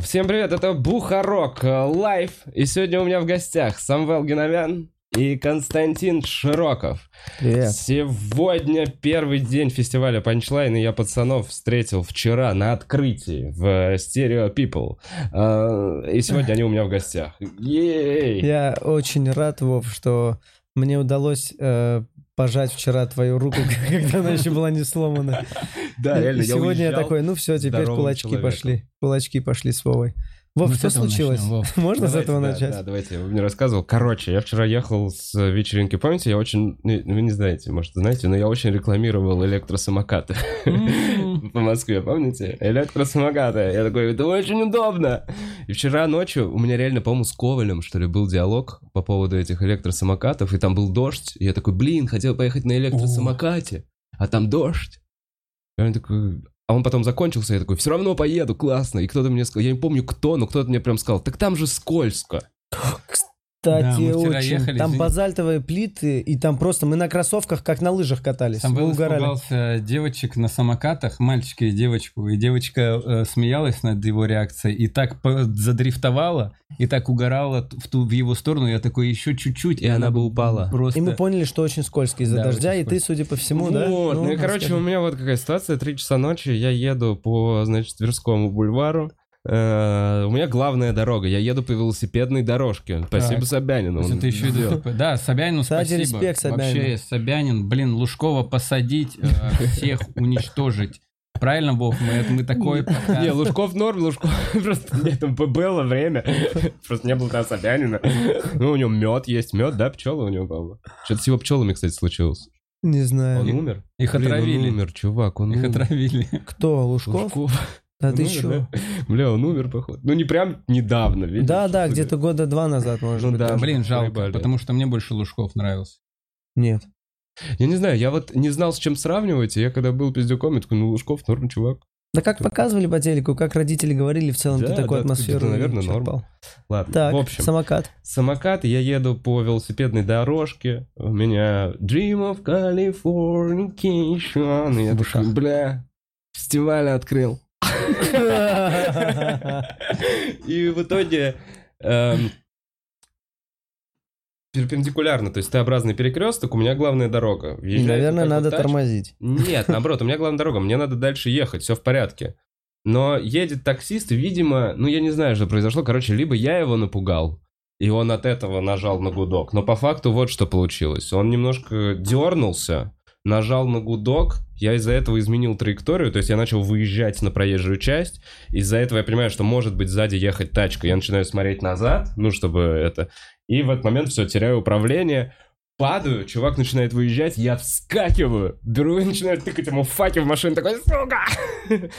Всем привет, это Бухарог Live. И сегодня у меня в гостях Самвел Гиновян и Константин Широков. Привет. Сегодня первый день фестиваля Панчлайн, и я пацанов встретил вчера на открытии в Stereo People. А, И сегодня они у меня в гостях. Ей! Я очень рад, Вов, что мне удалось э, пожать вчера твою руку, когда она еще была не сломана. Да, реально, сегодня я такой, ну все, теперь кулачки пошли. Кулачки пошли с Вовой. Вов, Мы с что случилось? начнем, Вов. Можно с Давайте, этого да, начать? Да, давайте, вы мне рассказывал. Короче, я вчера ехал с вечеринки, помните, я очень, ну, вы не знаете, может, знаете, но я очень рекламировал электросамокаты по Москве, помните? Электросамокаты. Я такой, это очень удобно. И вчера ночью у меня реально, по-моему, с Ковалем, что ли, был диалог по поводу этих электросамокатов, и там был дождь, и я такой, блин, хотел поехать на электросамокате, а там дождь. И он такой, а он потом закончился, я такой, все равно поеду, классно. И кто-то мне сказал, я не помню кто, но кто-то мне прям сказал, так там же скользко. Кстати, Да, мы вчера очень. ехали, там извини. базальтовые плиты, и там просто мы на кроссовках, как на лыжах катались. Там был испугался девочек на самокатах, мальчика и девочку, и девочка э, смеялась над его реакцией, и так задрифтовала, и так угорала в, ту, в его сторону, я такой, еще чуть-чуть, И она бы упала. Просто... И мы поняли, что очень скользко из-за Да, дождя, и ты, судя по всему, вот, да? ну, и, короче, расскажи. у меня вот какая ситуация, три часа ночи, я еду по, значит, Тверскому бульвару, у меня главная дорога, я еду по велосипедной дорожке. Спасибо Так. Собянину. Он это еще сделал. Да, Собянину Кстати, спасибо. респект Собянину. Вообще, Собянин, блин, Лужкова посадить, э, всех уничтожить. Правильно, Вов, мы, это- мы такой. Не, Лужков норм, Лужков просто нет, было время, просто не было там Собянина. Ну, у него мед есть, мед, да, пчелы у него, по-моему. Что-то с его пчелами, кстати, случилось. Не Он знаю. умер? Их Блин, отравили. он умер, чувак, он Их умер. отравили. Кто, Лужков? Лужков. Да Он ты умер, чё? да? Бля, он умер, походу. Ну, не прям недавно, видишь? Да, да, где-то года два назад, может Ну быть. да. Блин, жалко, потому что мне больше Лужков нравился. Нет. Я не знаю, я вот не знал, с чем сравнивать, и я когда был пиздюком, я такой, ну, Лужков норм, чувак. Да как показывали по телеку, как родители говорили, в целом Да, ты такую да, атмосферу наверное, норм. черпал. Ладно, Так, в общем. самокат. Самокат, я еду по велосипедной дорожке, у меня Dream of Californication, я такой, бля, фестиваль открыл. И в итоге эм, перпендикулярно, то есть Т-образный перекресток, у меня главная дорога. Въезжает наверное, надо тормозить. Нет, наоборот, у меня главная дорога, мне надо дальше ехать, все в порядке. Но едет таксист, и, видимо, ну я не знаю, что произошло, короче, либо я его напугал, и он от этого нажал на гудок, но по факту вот что получилось. Он немножко дернулся, нажал на гудок, я из-за этого изменил траекторию, то есть я начал выезжать на проезжую часть, из-за этого я понимаю, что может быть сзади ехать тачка, я начинаю смотреть назад, ну чтобы это, и в этот момент все, теряю управление, Падаю, чувак начинает выезжать, я вскакиваю, беру и начинаю тыкать ему факи в машину, такой, сука!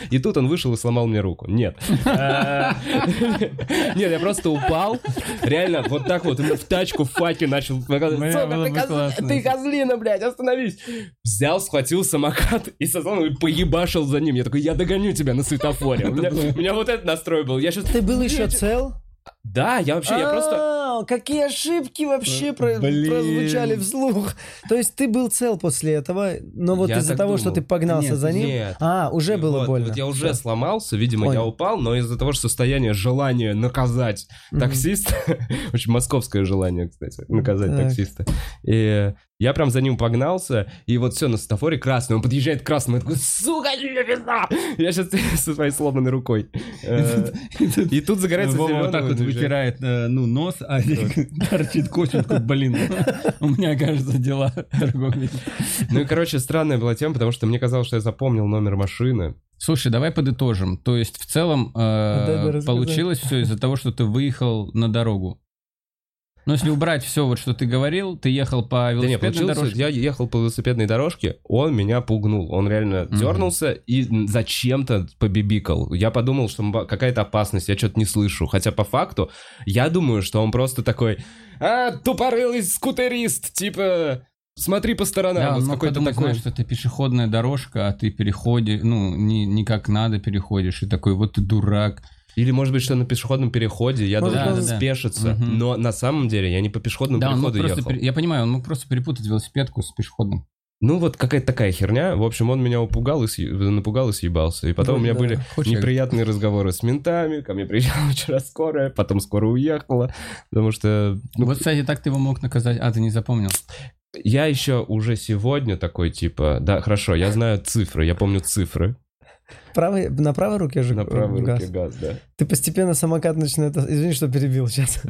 И тут он вышел и сломал мне руку. Нет. Нет, я просто упал, реально, вот так вот, в тачку факи начал сука, ты козлина, блядь, остановись! Взял, схватил самокат и созал и поебашил за ним. Я такой, я догоню тебя на светофоре. У меня, у меня вот этот настрой был. Я сейчас... Ты был еще цел? Да, я вообще, я просто... А, Какие ошибки вообще про- Блин. прозвучали вслух. То есть ты был цел после этого, но вот Я из-за того, что думал. ты погнался Нет, за ним... нет. А, уже было Вот, больно. Вот я уже Всё. сломался, видимо, я Понял. упал, но из-за того, что состояние желания наказать таксиста, очень московское желание, кстати, наказать Так. таксиста. И я прям за ним погнался, и вот все, на светофоре красный, он подъезжает к красному, я такой, сука, не пизда!» Я сейчас со своей сломанной рукой. Э, И тут загорается Вова зелёный, вот так вот вытирает э, ну, нос, а торчит такой, блин, у меня, кажется, дела. Ну и, короче, странная была тема, потому что мне казалось, что я запомнил номер машины. Слушай, давай подытожим. То есть, в целом, э, получилось все из-за того, что ты выехал на дорогу. Но если убрать все, вот что ты говорил, ты ехал по Да велосипедной получилось, дорожке. я ехал по велосипедной дорожке, он меня пугнул. Он реально Мгм. дернулся и зачем-то побибикал. Я подумал, что какая-то опасность, я что-то не слышу. Хотя по факту, я думаю, что он просто такой, а, тупорылый скутерист, типа, смотри по сторонам. Да, вот какой-то подумать, такой... знаешь, что это пешеходная дорожка, а ты переходишь, ну, не, не как надо переходишь, и такой, вот ты дурак. Или, может быть, что на пешеходном переходе я Может, должен да, да. спешиться. Мгм. Но на самом деле я не по пешеходному Да, переходу ехал. пере- Я понимаю, он мог просто перепутать велосипедку с пешеходным. Ну, вот какая-то такая херня. В общем, он меня упугал и съе- напугал и съебался. И потом у меня Да. были Хочешь, я- неприятные разговоры с ментами. Ко мне приезжала вчера скорая, потом скоро уехала. Потому что... ну, Вот, кстати, так ты его мог наказать. А, ты не запомнил. Я еще уже сегодня такой, типа... Да, хорошо, я знаю цифры, я помню цифры. Правой, на правой руке же На правой газ. руке газ, да. Ты постепенно самокат начинает... Извини, что перебил сейчас.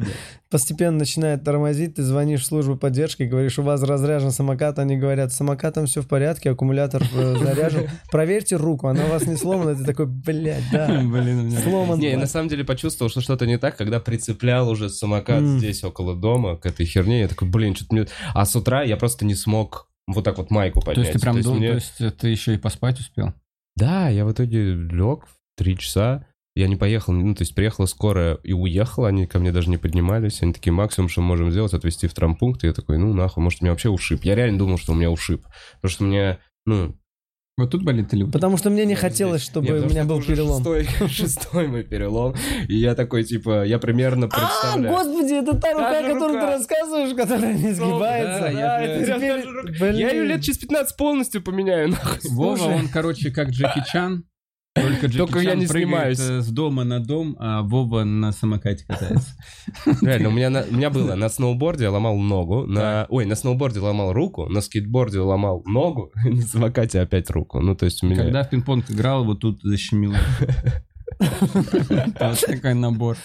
Постепенно начинает тормозить, ты звонишь в службу поддержки, говоришь, у вас разряжен самокат, они говорят, с самокатом все в порядке, аккумулятор э, заряжен. Проверьте руку, она у вас не сломана. Ты такой, блядь, да, Блин, у меня... сломан. Не, я на самом деле почувствовал, что что-то не так, когда прицеплял уже самокат М. здесь около дома к этой херне. Я такой, блин, что-то мне... А с утра я просто не смог вот так вот майку То поднять. есть ты прям дол- мне- То есть ты еще и поспать успел? Да, я в итоге лег в три часа. Я не поехал, ну, то есть приехала скорая и уехала, они ко мне даже не поднимались. Они такие, максимум, что мы можем сделать, отвезти в травмпункт. И я такой, ну, нахуй, может, у меня вообще ушиб. Я реально думал, что у меня ушиб. Потому что у меня, ну... Вот тут болит или вот? Потому что мне не хотелось, чтобы Нет, у меня был перелом. Шестой, шестой мой перелом. И я такой, типа, я примерно А, представляю. господи, это та рука, которую ты рассказываешь, которая не сгибается. да, я ее лет через 15 полностью поменяю, нахуй. Вова, он, короче, как Джеки Чан. Только Джеки Только я не снимаюсь. э, с дома на дом, а Вова на самокате катается. Реально, у меня, на- у меня было на сноуборде я ломал ногу, на, ой, на сноуборде ломал руку, на скейтборде ломал ногу, на самокате опять руку. Ну, то есть у меня... Когда в пинг-понг играл, вот тут защемило. Вот такой набор.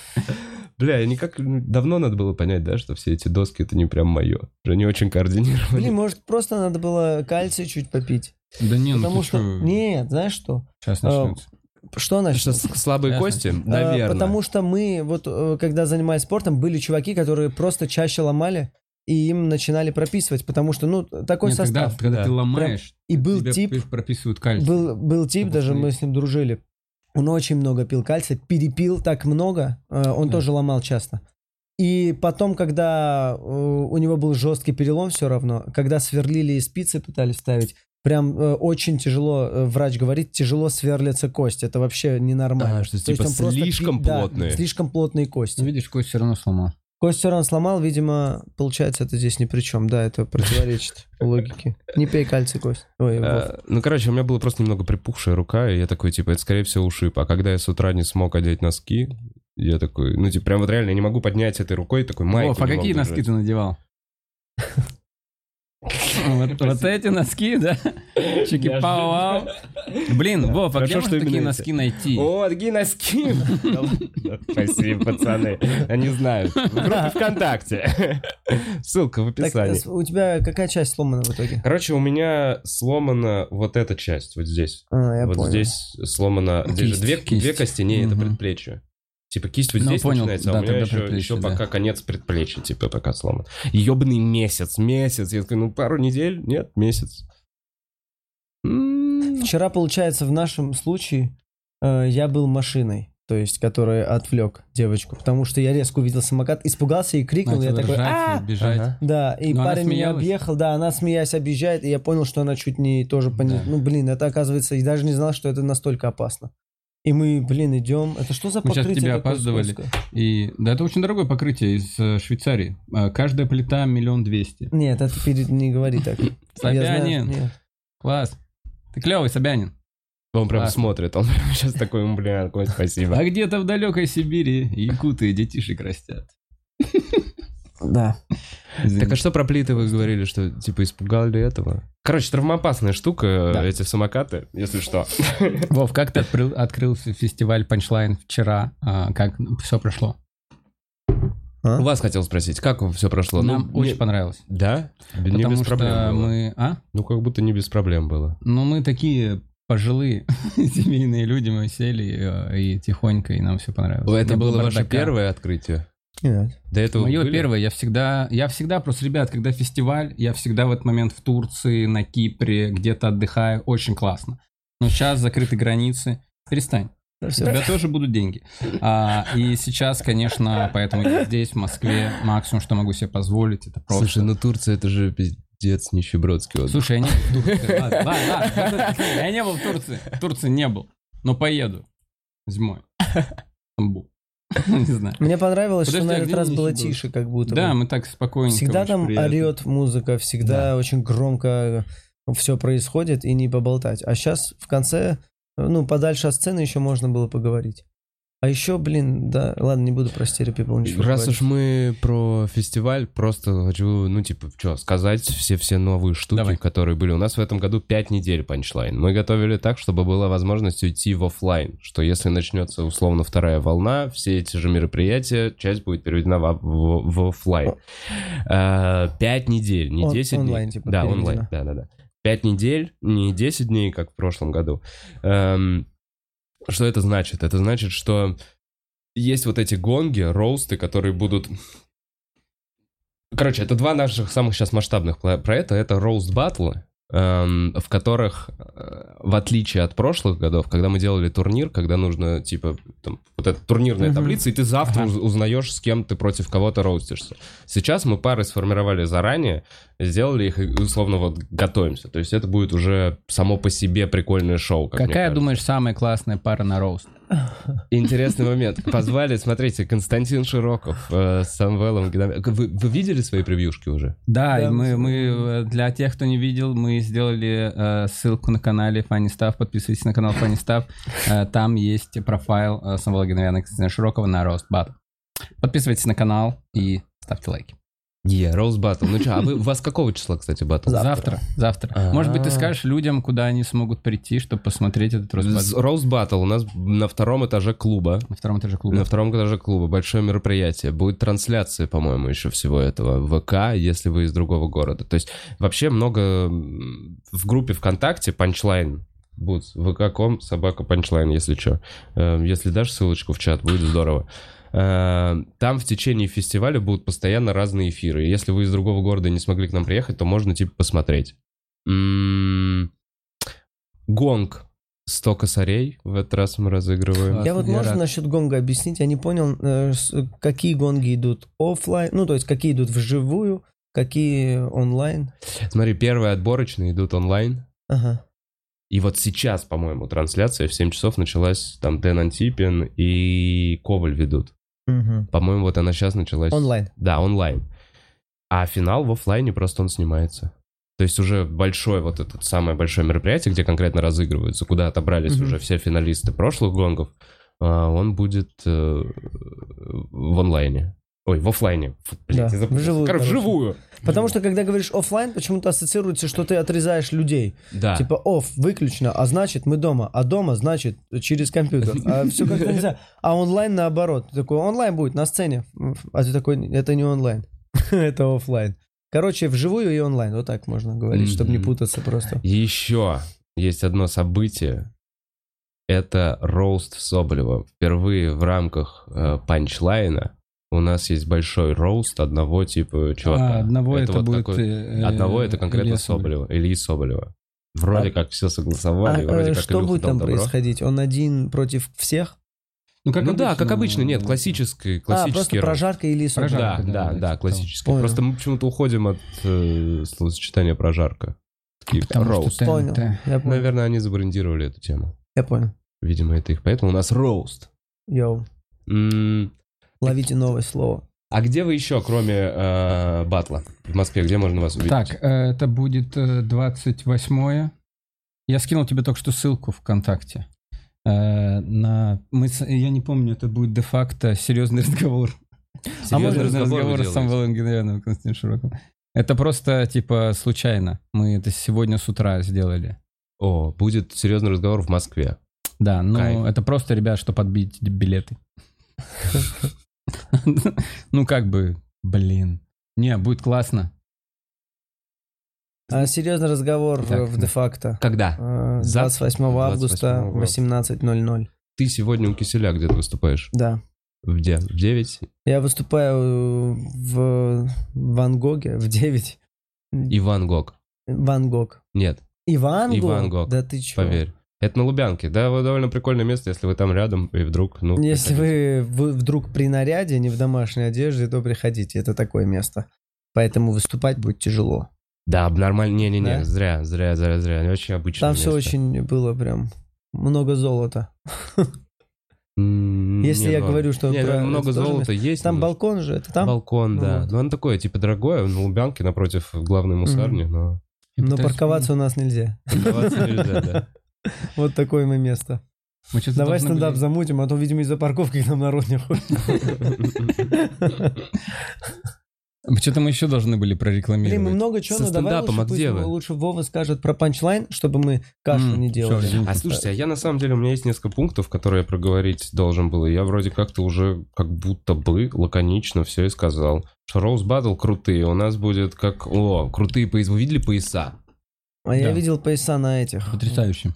Бля, я никак... Давно надо было понять, да, что все эти доски это не прям мое. Уже не очень координированы. Блин, может, просто надо было кальций чуть попить. Да не, ну Потому ты что... чё, Нет, знаешь что? Сейчас А, начнется. Что значит? Что, с- слабые Ясно. кости? А, Наверное. Потому что мы, вот э, когда занимались спортом, были чуваки, которые просто чаще ломали, и им начинали прописывать, потому что, ну, такой Нет, когда, состав. когда да. ты ломаешь, И был тебе тип, пи- прописывают кальций. был, был тип, Чтобы даже мы с ним дружили. Он очень много пил кальция, перепил так много, э, он Да. тоже ломал часто. И потом, когда э, у него был жесткий перелом все равно, когда сверлили и спицы пытались ставить, прям э, очень тяжело, э, врач говорит, тяжело сверлятся кости. Это вообще ненормально. А, что То есть типа он просто слишком да, плотные. слишком плотные кости. Ну, видишь, кость все равно сломал. Кость все равно сломал, видимо, получается, это здесь ни при чем. Да, это противоречит логике. Не пей кальций, кость. Ой. А, ну, короче, у меня была просто немного припухшая рука, и я такой, типа, это, скорее всего, ушиб. А когда я с утра не смог одеть носки, я такой, ну, типа, прям вот реально, я не могу поднять этой рукой, такой майку Вов, а какие носки ты надевал? Вот вот эти носки, да? Чики-пау-вау. Блин, Вов, а где можно такие носки найти? О, такие носки! Спасибо, пацаны. Они знают. В группе ВКонтакте. Ссылка в Так, описании. э, у тебя какая часть сломана в итоге? Короче, у меня сломана вот эта часть, вот здесь. А, я вот здесь сломана... Здесь же Кисть, две, кости, не, это предплечье. Типа кисть вот Ну, здесь понял, начинается, а да, у меня еще, еще да. пока конец предплечья, типа, пока сломан. Ебаный месяц, месяц. Я такой, ну, пару недель, нет, месяц. Вчера, получается, в нашем случае э, я был машиной, то есть, которая отвлек девочку, потому что я резко увидел самокат, испугался и крикнул, я Начал такой, ржать и а бежать. Ага. Да, и Но парень меня объехал, да, она смеясь объезжает, и я понял, что она чуть не тоже пони... Да. Ну, блин, это оказывается, и даже не знал, что это настолько опасно. И мы, блин, идем. Это что за Мы покрытие тебя такое опаздывали. скользкое? И да, это очень дорогое покрытие из э, Швейцарии. А, Каждая плита миллион двести. Нет, это перед... не говори так. Знаю, Собянин, нет. класс. Ты клевый, Собянин. Он прям Классно. смотрит, он прям сейчас такой, «М, бля, Кость, спасибо. А где-то в далекой Сибири якуты детишек растят. Да. Так а что про плиты вы говорили, что типа испугали этого? Короче, травмоопасная штука, Да. эти самокаты, если что. Вов, как ты открыл, открыл фестиваль Punchline вчера? А, как все прошло? А? У вас хотел спросить, как все прошло? Нам ну, очень не- понравилось. Да? Не Потому без что проблем было. мы... А? Ну, как будто не без проблем было. Ну, мы такие пожилые семейные люди, мы сели э, и тихонько, и нам все понравилось. Это Не было ваше бардака. первое открытие? Нет. До этого Мое были? первое, я всегда, я всегда просто, ребят, когда фестиваль, я всегда в этот момент в Турции, на Кипре, где-то отдыхаю, очень классно. Но сейчас закрыты границы, перестань. У тебя тоже будут деньги. А, и сейчас, конечно, поэтому я здесь, в Москве, максимум, что могу себе позволить, это просто... Слушай, ну Турция это же пиздец нищебродский отдых. Слушай, я не был в Турции. Ладно, ладно, ладно. Я не был в Турции. В Турции не был. Но поеду зимой. Стамбул. Не знаю. Мне понравилось, что Подожди, на а этот раз было тише, как будто Да, бы. мы так спокойненько. Всегда там приятно. орет музыка, всегда очень громко все происходит и не поболтать. А сейчас в конце, ну, подальше от сцены еще можно было поговорить. А еще, блин, да, ладно, не буду про Stereo People ничего Раз говорить. уж мы про фестиваль, просто хочу, ну, типа, что, сказать все-все новые штуки, Давай. которые были. У нас в этом году 5 недель панчлайн. Мы готовили так, чтобы была возможность уйти в офлайн, что если начнется, условно, вторая волна, все эти же мероприятия, часть будет переведена в, в- в офлайн. А, Пять недель, не Он- 10 онлайн, дней. типа, да, переведена. онлайн, да-да-да. Пять недель, не 10 дней, как в прошлом году. Эм, Что это значит? Это значит, что есть вот эти гонги, роусты, которые будут... Короче, это два наших самых сейчас масштабных проекта. Это роуст батлы, в которых, э, в отличие от прошлых годов, когда мы делали турнир, когда нужно, типа, там, вот эта турнирная Мгм. таблица, и ты завтра Ага. уз- узнаешь, с кем ты против кого-то роустишься. Сейчас мы пары сформировали заранее, сделали их и, условно, вот готовимся. То есть это будет уже само по себе прикольное шоу. как Какая, думаешь, самая классная пара на роуст? Интересный момент. Позвали, смотрите, Константин Широков э, с Самвелом. Вы, вы видели свои превьюшки уже? Да, мы, э, для тех, кто не видел, мы сделали э, ссылку на канале Funny Stuff. Подписывайтесь на канал Funny Stuff. Э, там есть профайл э, Самвела Геновяна и Константина Широкова на рост. Подписывайтесь на канал и ставьте лайки. Е, Roast Battle. Ну что, а вы, у вас какого числа, кстати, баттл? Завтра. Завтра. Может быть, ты А. скажешь людям, куда они смогут прийти, чтобы посмотреть этот roast battle Roast Battle у нас на втором этаже клуба. на втором этаже клуба. На втором этаже клуба. Большое мероприятие. Будет трансляция, по-моему, еще всего этого. в ВК, если вы из другого города. То есть вообще много в группе ВКонтакте панчлайн будет vk.com, собака панчлайн, если что. Если дашь ссылочку в чат, будет здорово. Э, Там в течение фестиваля будут постоянно разные эфиры. Если вы из другого города не смогли к нам приехать, то можно типа посмотреть. М, Гонг 100 косарей в этот раз мы разыгрываем. Я вот Я можно рад. насчет гонга объяснить? Я не понял, э, какие гонги идут офлайн, ну, то есть какие идут вживую, какие онлайн. Смотри, первые отборочные идут онлайн. Ага. И вот сейчас, по-моему, трансляция в 7 часов началась. Там Дэн Антипин и Коваль ведут. Мгм. По-моему, вот она сейчас началась. Онлайн. Да, онлайн. А финал в офлайне просто он снимается. То есть уже большое вот это самое большое мероприятие, где конкретно разыгрываются, куда отобрались Мгм. уже все финалисты прошлых гонгов, а, он будет э, в онлайне. Ой, в офлайне. Блядь, Да, я вживую, Короче, вживую. Потому что, когда говоришь офлайн, почему-то ассоциируется, что ты отрезаешь людей. Да. Типа оф выключено, а значит мы дома, а дома значит через компьютер. А все как-то нельзя. А онлайн наоборот. Ты такой, онлайн будет на сцене. А ты такой, это не онлайн. это офлайн. Короче, вживую и онлайн. Вот так можно говорить, чтобы не путаться просто. Еще есть одно событие. Это роуст Соболева. Впервые в рамках э, панчлайна у нас есть большой роуст одного типа чувака. А, одного это, вот будет... какой- э, Одного это конкретно Илья Соболева. Ильи Соболева. Вроде А- как все А, согласовали, вроде э, как что Илюха будет там добро. происходить? Он один против всех? Ну, как ну да, как обычно, нет, ну, классический, а, классический просто роуст. прожарка или Соболев? Да, Прожарка, да, да, да, классический. того. Просто мы почему-то уходим от э, словосочетания прожарка. Такие, Потому что роуст. ТНТ. Понял. Я понял. Наверное, они забрендировали эту тему. Я понял. Видимо, это их. Поэтому у нас роуст. Йоу. Ловите новое слово. А где вы еще, кроме э, батла? В Москве, где можно вас увидеть? Так, э, это будет э, 28 Я скинул тебе только что ссылку ВКонтакте. Э, на... Мы... с- Я не помню, это будет де-факто серьезный разговор. Серьезный серьезный разговор вы разговор с делаете? Самвелом Геннадьевым Константином Широковым. Это просто, типа, случайно. Мы это сегодня с утра сделали. О, будет серьезный разговор в Москве. Да, ну Кайф. это просто, ребят, что подбить билеты. Ну, как бы, блин. Не, будет классно. А, серьезный разговор в- Так, в да. де-факто. Когда? А, Завтра? 28 августа, 28 18.00. Ты сегодня у Киселя где-то выступаешь? Да. В где? В 9? Я выступаю в Ван Гоге в 9. Иван Гог. Ван Гог. Нет, Иван Гог? Иван Гог. Да ты чё? поверь. Это на Лубянке. Да, довольно прикольное место, если вы там рядом, и вдруг, ну... Если приходите. вы, вы вдруг при наряде, не в домашней одежде, то приходите. Это такое место. Поэтому выступать будет тяжело. Да, нормально. Не-не-не, Да? зря, зря, зря, зря. Очень обычно. Там все очень было прям много золота. Если не, я ну, говорю, что не, про- ну, много золота есть. Там но- балкон же, это там? Балкон, да. Вот. Ну, оно такое, типа, дорогое, на Лубянке напротив главной мусарни, но Но парковаться у нас нельзя. парковаться нельзя, да. Вот такое мы место. Мы Давай должны стендап были- замутим, а то, видимо, из-за парковки к нам народ не ходит. Что-то мы еще должны были Блин, мы прорекламировать. много чего, Со но давай лучше, а где вы? лучше Вова скажет про панчлайн, чтобы мы кашу не делали. А слушайте, а я на самом деле, у меня есть несколько пунктов, которые я проговорить должен был. и Я вроде как-то уже как будто бы лаконично все и сказал. Что Роуз Баттл крутые. У нас будет как... О, крутые пояса. Вы видели пояса? А я видел пояса на этих. Потрясающе.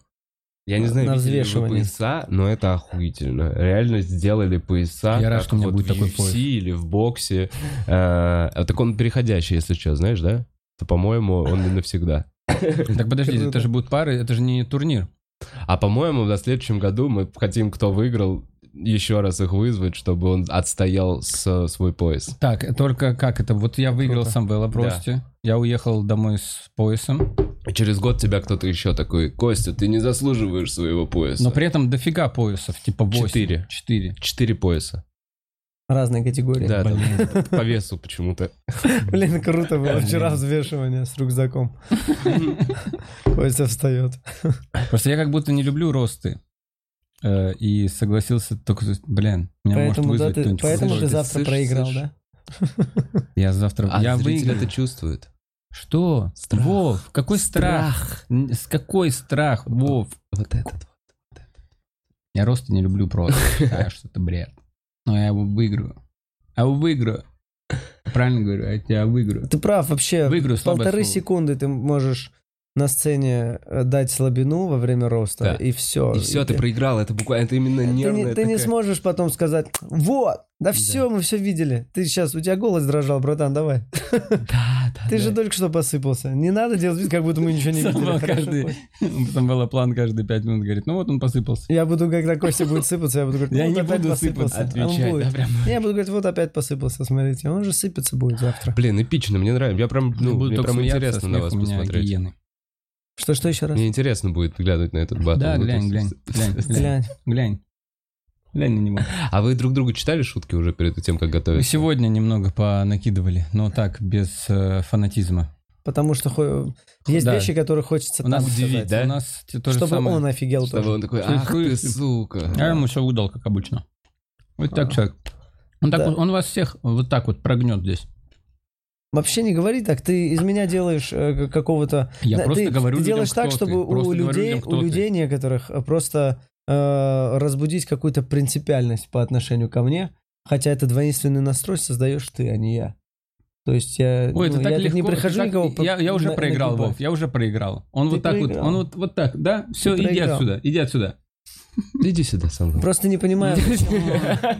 Я не знаю, На видели ли вы пояса, но это охуительно. Реально сделали пояса. Я рад, что у меня вот будет в такой UFC пояс. или в боксе. Э, Так он переходящий, если что, знаешь, да? То, по-моему, он не навсегда. Так подожди, это же будут пары, это же не турнир. А по-моему, в следующем году мы хотим, кто выиграл, еще раз их вызвать, чтобы он отстоял с- свой пояс. Так, только как это? Вот я выиграл Круто. сам в велопросте. Я уехал домой с поясом. И через год тебя кто-то еще такой, Костя, ты не заслуживаешь своего пояса. Но при этом дофига поясов, типа 8. Четыре. Четыре. Четыре пояса. Разные категории. Да, там по весу почему-то. Блин, круто было вчера взвешивание с рюкзаком. Костя встает. Просто я как будто не люблю росты. Э, И согласился только, блин, меня может Поэтому, да, вызвать ты, кто-нибудь. поэтому Слышь, ты ты завтра слышь, проиграл, слышь? да? Я завтра... А я зритель выиграю. это чувствует. Что? Страх. Вов, какой страх? Н- С какой страх, Вов? Вот этот. Я роста не люблю просто. Считаю, что это бред. Но я его выиграю. Я его выиграю. Правильно говорю, я тебя выиграю. Ты прав, вообще. Выиграю полторы слово. секунды ты можешь на сцене э, дать слабину во время роста, Да. и все. И все, ты проиграл. Это буквально, это именно Ты, не, нервная ты не такая- сможешь потом сказать, вот, да все, мы все видели. Ты сейчас, у тебя голос дрожал, братан, давай. Да, да, Ты да. же только что посыпался. Не надо делать вид, как будто мы ничего не видели. Каждый, Кость. Самвела план каждые пять минут говорит, ну вот он посыпался. Я буду, когда Костя будет сыпаться, я буду говорить, Я вот не опять буду посыпался. сыпаться, Он Отвечай, будет. да, прям. Я буду говорить, вот опять посыпался, смотрите. Он же сыпется будет завтра. Блин, эпично, мне нравится. Я прям, ну, мне прям смеяться, интересно на вас посмотреть. Гиены. Что, что еще раз? Мне интересно будет глянуть на этот батл. Да, глянь, глянь, глянь, глянь, Глянь. глянь. Глянь на него. А вы друг другу читали шутки уже перед тем, как Мы готовиться? сегодня немного понакидывали, но так, без э, фанатизма. Потому что хо- есть Да. вещи, которые хочется У нас там удивить, сказать. да? У нас то же Чтобы самое. он офигел Чтобы тоже. он такой, ах ты, сука. Я ему все выдал, как обычно. Вот так А. человек. Он, так он вас всех вот так вот прогнет здесь. Вообще не говори так, ты из меня делаешь э, какого-то... Я Да, просто ты, говорю ты людям, делаешь так, кто чтобы ты. у Просто людей, людям, у ты. людей некоторых э, просто э, разбудить какую-то принципиальность по отношению ко мне, хотя это двойственный настрой создаешь ты, а не я. То есть я, Ой, ну, это так я легко. не ты прихожу так- никого... я, я уже на- проиграл. Вов, я уже проиграл. Он Ты вот так вот, проиграл. он вот, вот так, да? Все, Ты иди проиграл. отсюда, иди отсюда. Иди сюда сам. Просто не понимаю, почему...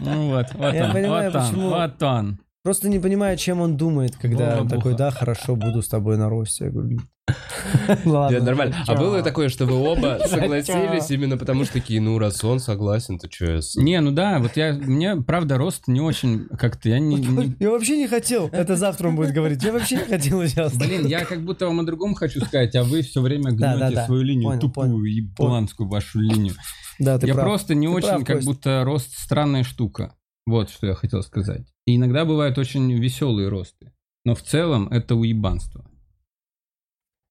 Ну вот, вот Я он, вот он. Просто не понимаю, чем он думает, когда он Баба-буха. такой, да, хорошо, буду с тобой на росте. Я говорю, ладно. Нормально. А было такое, что вы оба согласились именно потому, что такие, ну, раз он согласен, то что я... с- Не, ну да, вот я, мне, правда, рост не очень как-то, я не... Я вообще не хотел. Это завтра он будет говорить. Я вообще не хотел сейчас. Блин, я как будто вам о другом хочу сказать, а вы все время гнете свою линию, тупую, понял. ебланскую вашу линию. Да, ты я прав. просто не Ты очень, прав, как Кость. будто рост странная штука. Вот что я хотел сказать. И иногда бывают очень веселые росты. Но в целом это уебанство.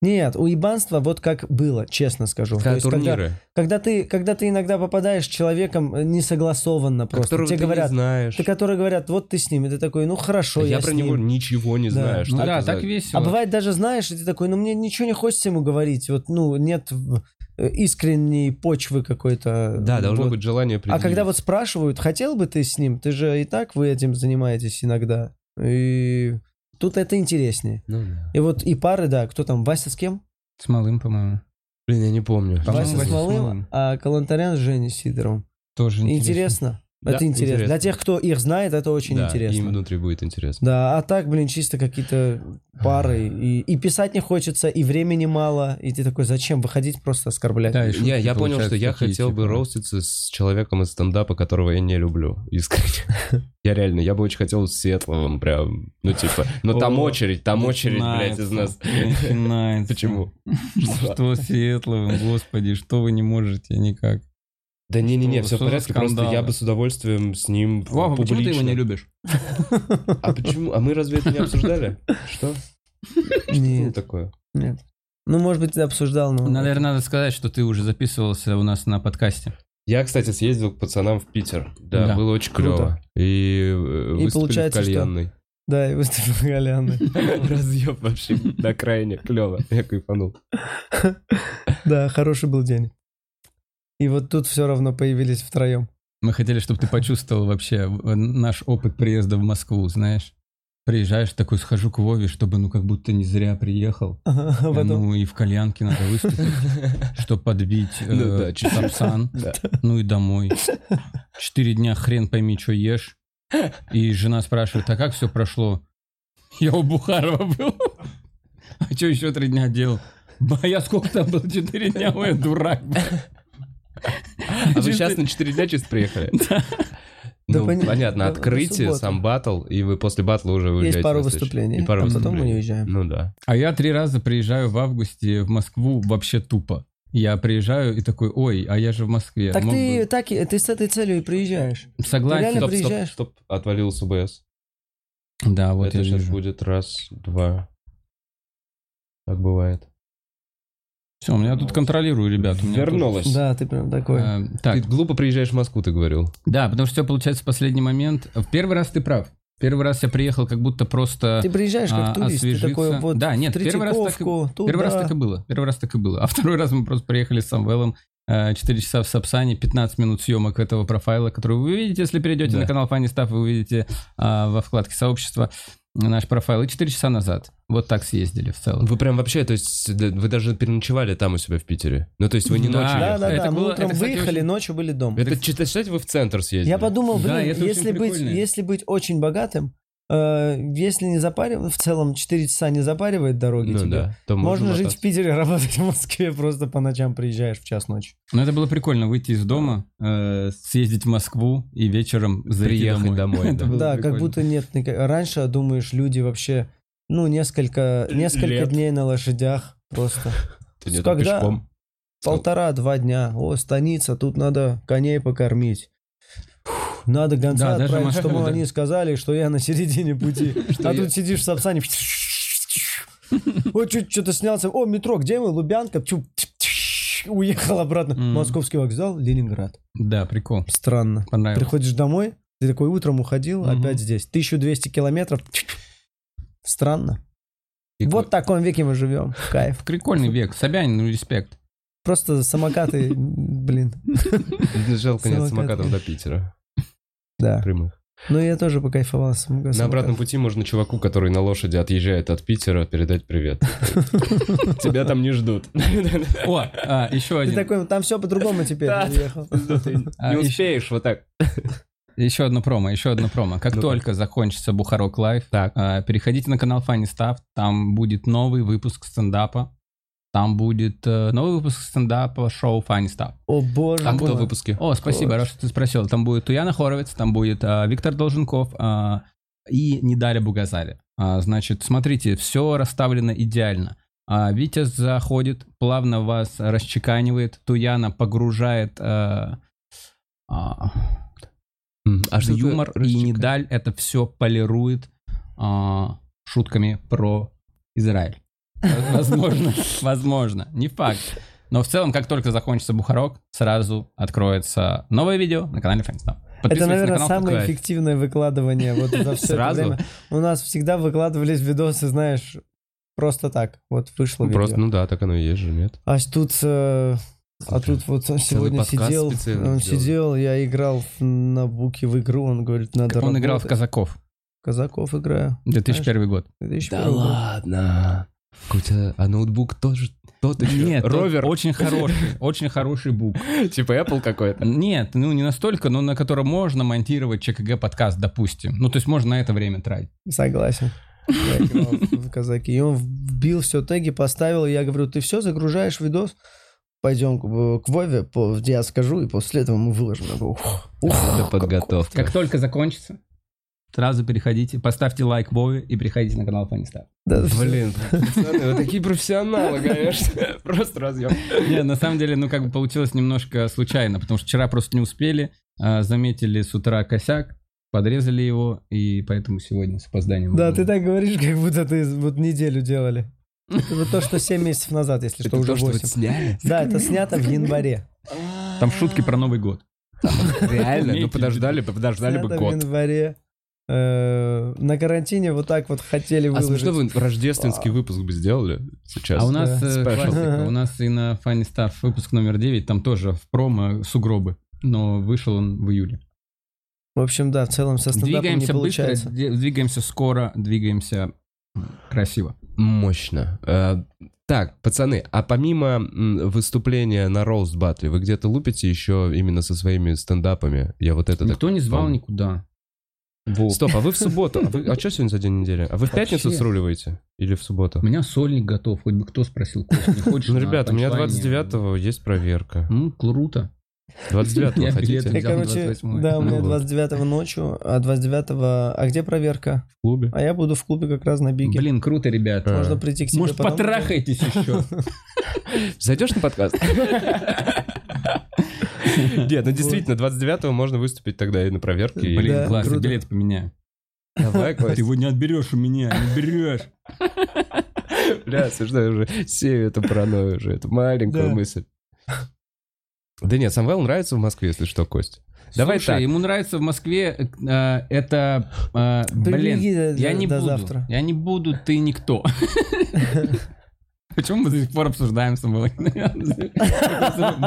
Нет, у ебанства вот как было, честно скажу. Когда есть, когда, турниры, когда ты, когда ты иногда попадаешь с человеком э, несогласованно просто. Тебе ты говорят, не знаешь. ты, которые говорят, вот ты с ним, и ты такой, ну хорошо, А я, я с про ним. него ничего не Да. знаю. Ну что да, это за- так весело. А бывает даже знаешь, и ты такой, ну мне ничего не хочется ему говорить, вот, ну нет э, искренней почвы какой-то. Да, должно Вот. быть желание А когда вот спрашивают, хотел бы ты с ним, ты же и так вы этим занимаетесь иногда. И тут это интереснее. Ну да. И вот и пары, да, кто там, Вася с кем? С малым, по-моему. Блин, я не помню. Вася с Вася с Малым, Малым. а Калантарян с Женей Сидоровым. Тоже интересно. Интересно. Да, это интересно. интересно. Для тех, кто их знает, это очень Да, интересно. им внутри будет интересно. Да, а так, блин, чисто какие-то пары. И, и писать не хочется, и времени мало. И ты такой, зачем выходить просто оскорблять? Да, и Я, шутки я понял, что я хотел бы типа, роуститься с человеком из стендапа, которого я не люблю, искренне. Я реально, я бы очень хотел с Светловым прям, ну типа, ну там очередь, там очередь, блядь, из нас. Начинается. Почему? Что Светловым, господи, что вы не можете никак. Да не-не-не, Что- все в что порядке, просто я бы с удовольствием с ним Вова, почему ты его публично. не любишь? А почему? А мы разве это не обсуждали? Что? Нет, такое. нет. Ну, может быть, ты обсуждал, но... Наверное, надо сказать, что ты уже записывался у нас на подкасте. Я, кстати, съездил к пацанам в Питер. Да, Да. было очень клево. И, э, выступили получается, в что- кальянной. Да, и выступил Галяны. Разъеб вообще на крайне. Клево. Я кайфанул. Да, хороший был день. И вот тут все равно появились втроем. Мы хотели, чтобы ты почувствовал вообще наш опыт приезда в Москву, знаешь. Приезжаешь, такой схожу к Вове, чтобы ну как будто не зря приехал. А потом... Ну и в кальянке надо выступить, чтобы подбить Ну э, чуть-чуть. сапсан, Да. ну и домой. Четыре дня хрен пойми, что ешь. И жена спрашивает, а как все прошло? Я у Бухарова был. А что еще три дня делал? Ба, я сколько там был? Четыре дня, ой, дурак. бля. А вы сейчас на 4 дня чисто приехали? Да Ну, поня- понятно, да, открытие, суббота. сам батл, и вы после батла уже уезжаете. Есть пару выступлений, И пару а потом мы уезжаем. Ну да. А я три раза приезжаю в августе в Москву вообще тупо. Я приезжаю и такой, ой, а я же в Москве. Так Мог ты, бы- так, и- ты с этой целью и приезжаешь. Согласен. реально Стоп, стоп, приезжаешь? стоп, отвалил с УБС. Да, вот Это я сейчас вижу. будет раз, два. Так бывает. Все, у меня тут контролирую, ребят. Вернулась. Да, ты прям такой. Э, так, Ты глупо приезжаешь в Москву, ты говорил. да, потому что все получается в последний момент. В первый раз ты прав. Первый раз я приехал как будто просто... Ты приезжаешь как а, турист, ты такой вот Да, нет, первый раз так туда. Первый раз так и было. Первый раз так и было. А второй раз мы просто приехали с Самвелом. 4 часа в Сапсане, 15 минут съемок этого профайла, который вы увидите, если перейдете Да. на канал Funny Stuff, вы увидите а, во вкладке сообщества наш профайл. И 4 часа назад. Вот так съездили в целом. Вы прям вообще, то есть да, вы даже переночевали там у себя в Питере? Ну, то есть вы не Да. ночью Да, ехали? да, Это да. Мы было- утром это, кстати, выехали, очень- ночью были дома. Это читать, считайте, вы в центр съездили. Я подумал, Да, блин, это очень если быть, если быть очень богатым, э, если не запаривать, в целом 4 часа не запаривает дороги Ну тебе, да. То можно жить в. Питере, работать в Москве, просто по ночам приезжаешь в час ночи. Но это было прикольно, выйти из дома, э, съездить в Москву и вечером зайти Приехать домой, Это да. Да, как будто нет. Раньше, думаешь, люди вообще, ну, несколько, несколько Лет. дней на лошадях просто. Ты где-то Когда? пешком. Полтора-два дня. О, станица, тут надо коней покормить. Надо гонца Да, даже отправить, Москву, чтобы да. они сказали, что я на середине пути. А тут сидишь в Сапсане. Ой, чуть что-то снялся. О, метро, где мы? Лубянка. Уехал обратно. Московский вокзал, Ленинград. Да, прикол. Странно. Приходишь домой, ты такой утром уходил, опять здесь. 1200 километров. Странно. И Вот в таком веке мы живем. Кайф. Прикольный век. Собянин, ну респект. Просто самокаты, блин. Жалко нет Самокат. самокатов до Питера. Да. Прямых. Ну, я тоже покайфовал с самокатом. На обратном пути можно чуваку, который на лошади отъезжает от Питера, передать привет. Тебя там не ждут. О, а, еще Ты один. такой, там все по-другому теперь. А, Не успеешь вот так. Еще одно промо, еще одно промо. Как Ну-ка. только закончится Бухарок Лайв, Так. а, переходите на канал Funny Stuff, там будет новый выпуск стендапа. Там будет э, новый выпуск стендапа шоу Funny Stuff. О, боже мой. кто в выпуске? О, спасибо, Класс. рад, что ты спросил. Там будет Туяна Хоровец, там будет а, Виктор Долженков а, и Недаля Бугазари. А, значит, смотрите, все расставлено идеально. А, Витя заходит, плавно вас расчеканивает, Туяна погружает а, а, М, А что юмор, и? Недаль это все полирует а, шутками про Израиль. Возможно, возможно, не факт. Но в целом, как только закончится Бухарог, сразу откроется новое видео на канале Фэнстап. Это, наверное, самое Кайф. эффективное выкладывание вот за все Сразу? это время. У нас всегда выкладывались видосы, знаешь, просто так. Вот вышло Ну, Просто, видео. ну да, так оно и есть же, нет? А тут... э, А тут вот он сегодня сидел, он сидел, я играл на буке в игру, он говорит, надо Он играл в работать. Казаков. Казаков играю. 2001 год. 2001 год. ладно. Какой-то, а ноутбук тоже тот еще. Нет, тот ровер. очень хороший, очень хороший бук. Типа Apple какой-то. Нет, ну не настолько, но на котором можно монтировать ЧКГ подкаст, допустим. Ну, то есть можно на это время тратить. Согласен. Я играл в казаки. И он вбил все теги, поставил. и Я говорю, ты все, загружаешь видос? Пойдем к, к Вове, по- я скажу, и после этого мы выложим. «Ух, ух». Это подготовка. Как только закончится, сразу переходите, поставьте лайк Вове и приходите на канал Stuff. Да, Блин, пацаны, вы такие профессионалы, конечно. Просто разъем. Не, на самом деле, ну, как бы получилось немножко случайно, потому что вчера просто не успели, а, заметили с утра косяк, подрезали его, и поэтому сегодня с опозданием. Да, ты так говоришь, как будто ты вот неделю делали. Это вот то, что 7 месяцев назад, если что, Это уже то, что вы 8. сняли? Да, это снято в январе. Там шутки про Новый год. Реально? Ну подождали бы, подождали бы Снято в год. январе. Э, На карантине вот так вот хотели А что выложить. вы рождественский выпуск бы сделали сейчас? А у нас э, у нас и на Funny Stuff выпуск номер 9, там тоже в промо сугробы, но вышел он в июле. В общем, да, в целом со стендапом не Двигаемся быстро, получается. д- двигаемся скоро, двигаемся красиво. Мощно. Э, Так, пацаны, а помимо выступления на Роуст Батле, вы где-то лупите еще именно со своими стендапами? Я вот это так Никто не звал помню. никуда. Во. Стоп, а вы в субботу? А, вы- а что сегодня за день недели? А вы в пятницу Вообще. сруливаете? Или в субботу? У меня сольник готов, хоть бы кто спросил, Кость, не хочешь Ну, на ребята, у меня панчлайне? 29-го есть проверка. Ну, круто. 29-го Я хотите? билеты взял короче, 28-й. да, у меня Ну вот. 29 ночью, а 29 а где проверка? В клубе? А я буду в клубе как раз на биге. Блин, круто, ребят. А. Можно прийти к тебе Может, потом. потрахайтесь еще? Зайдешь на подкаст? Нет, ну действительно, 29-го можно выступить тогда и на проверке. и- Блин, круто. билеты поменяю. Давай, Ты Кость. его не отберешь у меня, не берешь. Бля, я уже сею эту паранойю уже, эту маленькую Да. мысль. Да нет, Самвел нравится в Москве, если что, Кость. Давай Слушай, так. ему нравится в Москве, э, это, э, блин, я до- не до буду, завтра. я не буду, ты никто. Почему мы до сих пор обсуждаем Самвела Гномяна?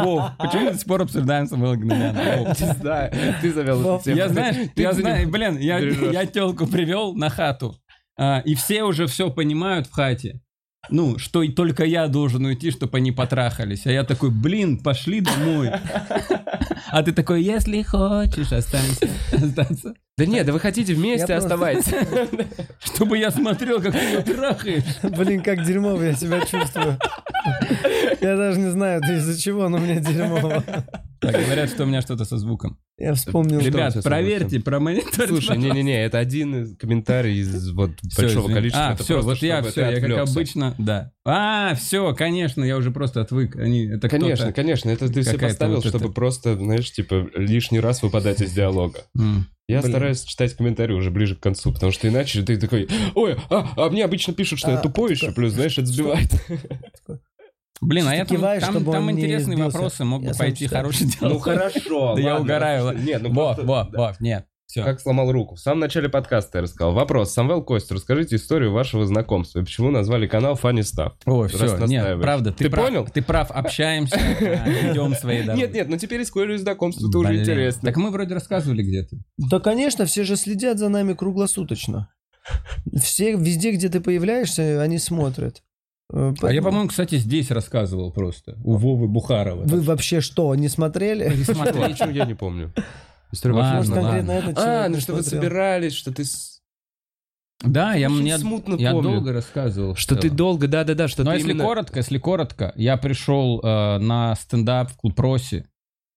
Вов, почему мы до сих пор обсуждаем Самвела Гномяна? Не знаю, ты завел эту тему. Я знаешь, Ты я знаю, блин, я телку привел на хату, а, и все уже все понимают в хате. Ну, что и только я должен уйти, чтобы они потрахались. А я такой, блин, пошли домой. А ты такой, если хочешь, останься. останься. Да нет, да вы хотите вместе, оставайтесь. Чтобы я смотрел, как ты ее трахаешь. Блин, как дерьмово я себя чувствую. Я даже не знаю, из-за чего, но мне дерьмово. Так, говорят, что у меня что-то со звуком. Я вспомнил. Ребят, проверьте, промониторьте. Слушай, не-не-не, это один из комментариев из вот большого количества. А, все, вот я все, я как обычно, да. А, все, конечно, я уже просто отвык. Они, это Конечно, кто-то- конечно, это ты себе какая-то поставил, вот это- чтобы просто, знаешь, типа лишний раз выпадать из диалога. Я Блин. стараюсь читать комментарии уже ближе к концу, потому что иначе ты такой, ой, а, а мне обычно пишут, что я А, тупой еще, плюс, знаешь, это сбивает. Блин, а я там, киваешь, там, чтобы там не интересные вопросы, мог бы пойти хороший диалог. Ну хорошо, Да я угораю. Нет, ну Вов, да. Вов, нет. Все. Как сломал руку. В самом начале подкаста я рассказал. Вопрос. Самвел Кость, расскажите историю вашего знакомства. И почему назвали канал Funny Stuff? Ой, Раз все, нет, правда, ты, Ты прав, понял? Ты прав, общаемся, идем своей дорогой. Нет, нет, ну теперь историю знакомства, это уже Блин. интересно. Так мы вроде рассказывали где-то. Да, конечно, все же следят за нами круглосуточно. Все, везде, где ты появляешься, они смотрят. Э, А я, по-моему, кстати, здесь рассказывал просто. У Вовы Бухарова. Вы вообще что, не смотрели? Пересмотри. Почему я не помню? История Ладно, Может, ладно. этот А, ну что вы собирались, что ты... Да, я, Очень мне, смутно я помню. долго рассказывал. в Что ты долго, да-да-да, что Но ты если именно... коротко, если коротко, я пришел э, на стендап в клуб Роси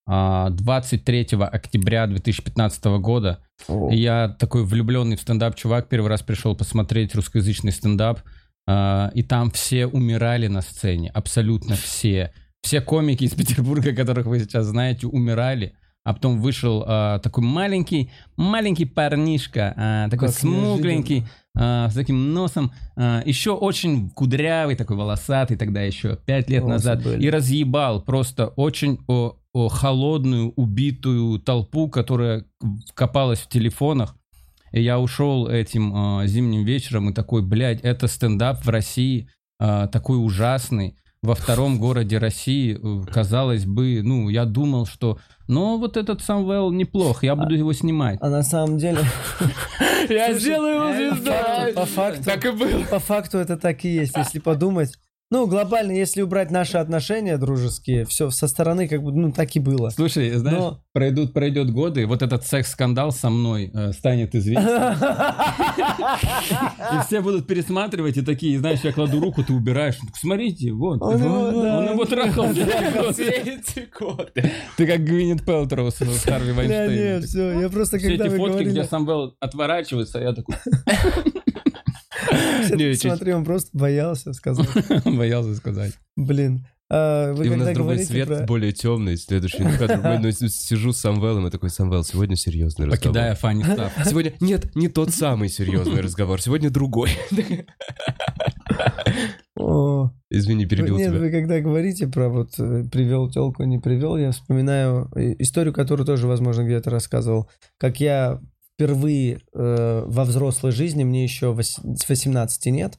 э, 23 октября 2015 года. О, И я такой влюбленный в стендап чувак, первый раз пришел посмотреть русскоязычный стендап, э, и там все умирали на сцене, абсолютно все. Все комики из Петербурга, которых вы сейчас знаете, умирали. А потом вышел э, такой маленький, маленький парнишка, э, такой Как смугленький, э, с таким носом, э, еще очень кудрявый, такой волосатый тогда еще, пять лет Волосы назад, были. и разъебал просто очень о, о, холодную, убитую толпу, которая копалась в телефонах. И я ушел этим э, зимним вечером и такой, блядь, это стендап в России, э, такой ужасный. Во втором городе России, э, казалось бы, ну, я думал, что, ну, вот этот Самвел неплох, я буду его снимать. А на самом деле, Я сделаю его звездой! по факту, Так и было. по факту это так и есть. Если подумать, Ну, глобально, если убрать наши отношения дружеские, все со стороны как бы, ну, так и было. Слушай, знаешь, Но- пройдут, пройдет годы, вот этот секс-скандал со мной э, станет известен. И все будут пересматривать и такие, знаешь, я кладу руку, ты убираешь. Смотрите, вот. Он его, да, трахал. Все эти годы. Ты как Гвинет Пелтроу с Харви Бля, не, Вайнштейном. все, я просто Все когда эти вы фотки, где Самвел отворачивается, я такой смотри, он просто боялся сказать. боялся сказать. Блин. А, Вы И у нас другой свет, про... более темный, следующий. Мы, ну, сижу с Самвелом и такой, Самвел, сегодня серьезный разговор. Покидая фанни став. Сегодня, нет, не тот самый серьезный разговор, сегодня другой. О, Извини, перебил Нет, тебя. вы когда говорите про вот э, привел телку, не привел, я вспоминаю э, историю, которую тоже, возможно, где-то рассказывал. Как я впервые э, во взрослой жизни, мне еще с 18 нет,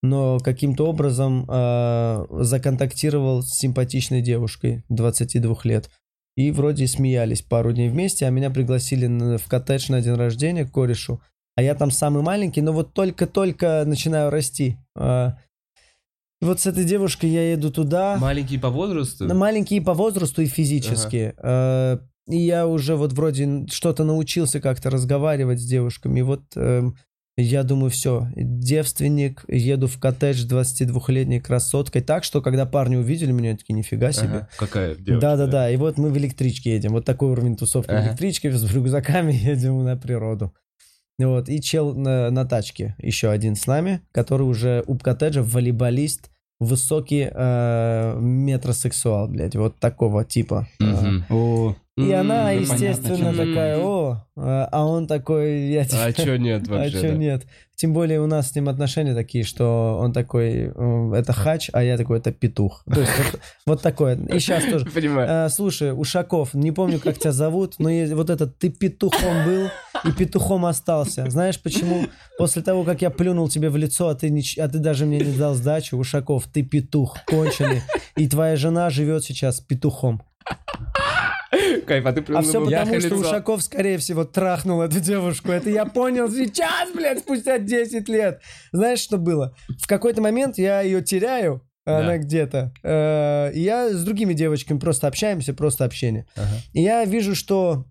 но каким-то образом э, законтактировал с симпатичной девушкой 22 лет. И вроде смеялись пару дней вместе, а меня пригласили в коттедж на день рождения к корешу. А я там самый маленький, но вот только-только начинаю расти. И вот с этой девушкой я еду туда. Маленький по возрасту? На маленькие по возрасту и физически. Э, И я уже вот вроде что-то научился как-то разговаривать с девушками. И вот эм, я думаю, все, девственник, еду в коттедж с 22-летней красоткой. Так что, когда парни увидели меня, они такие, нифига себе. Ага, Какая девочка? Да-да-да, и вот мы в электричке едем. Вот такой уровень тусовки в Ага. электричке, с рюкзаками едем на природу. Вот, и чел на, на тачке, еще один с нами, который уже у коттеджа волейболист, высокий э, метросексуал, блядь, вот такого типа. Мгм. О, И она, М, естественно, такая, о, а а он такой, я А тебе- чё нет а вообще? чё да? нет? Тем более у нас с ним отношения такие, что он такой, э, это хач, а я такой, это петух. То есть вот, вот такое. И сейчас тоже. Понимаю. Э, слушай, Ушаков, не помню, как тебя зовут, но вот этот ты петухом был и петухом остался. Знаешь почему? После того, как я плюнул тебе в лицо, а ты, нич- а ты даже мне не дал сдачу, Ушаков, ты петух, конченый. И твоя жена живет сейчас петухом. Кайф, а ты А плюнул все ему потому, что. Ушаков, скорее всего, трахнул эту девушку. Это я понял сейчас, блядь, спустя 10 лет. Знаешь, что было? В какой-то момент я ее теряю, Да. она где-то. Э, и я с другими девочками просто общаемся, просто общение. Ага. И я вижу, что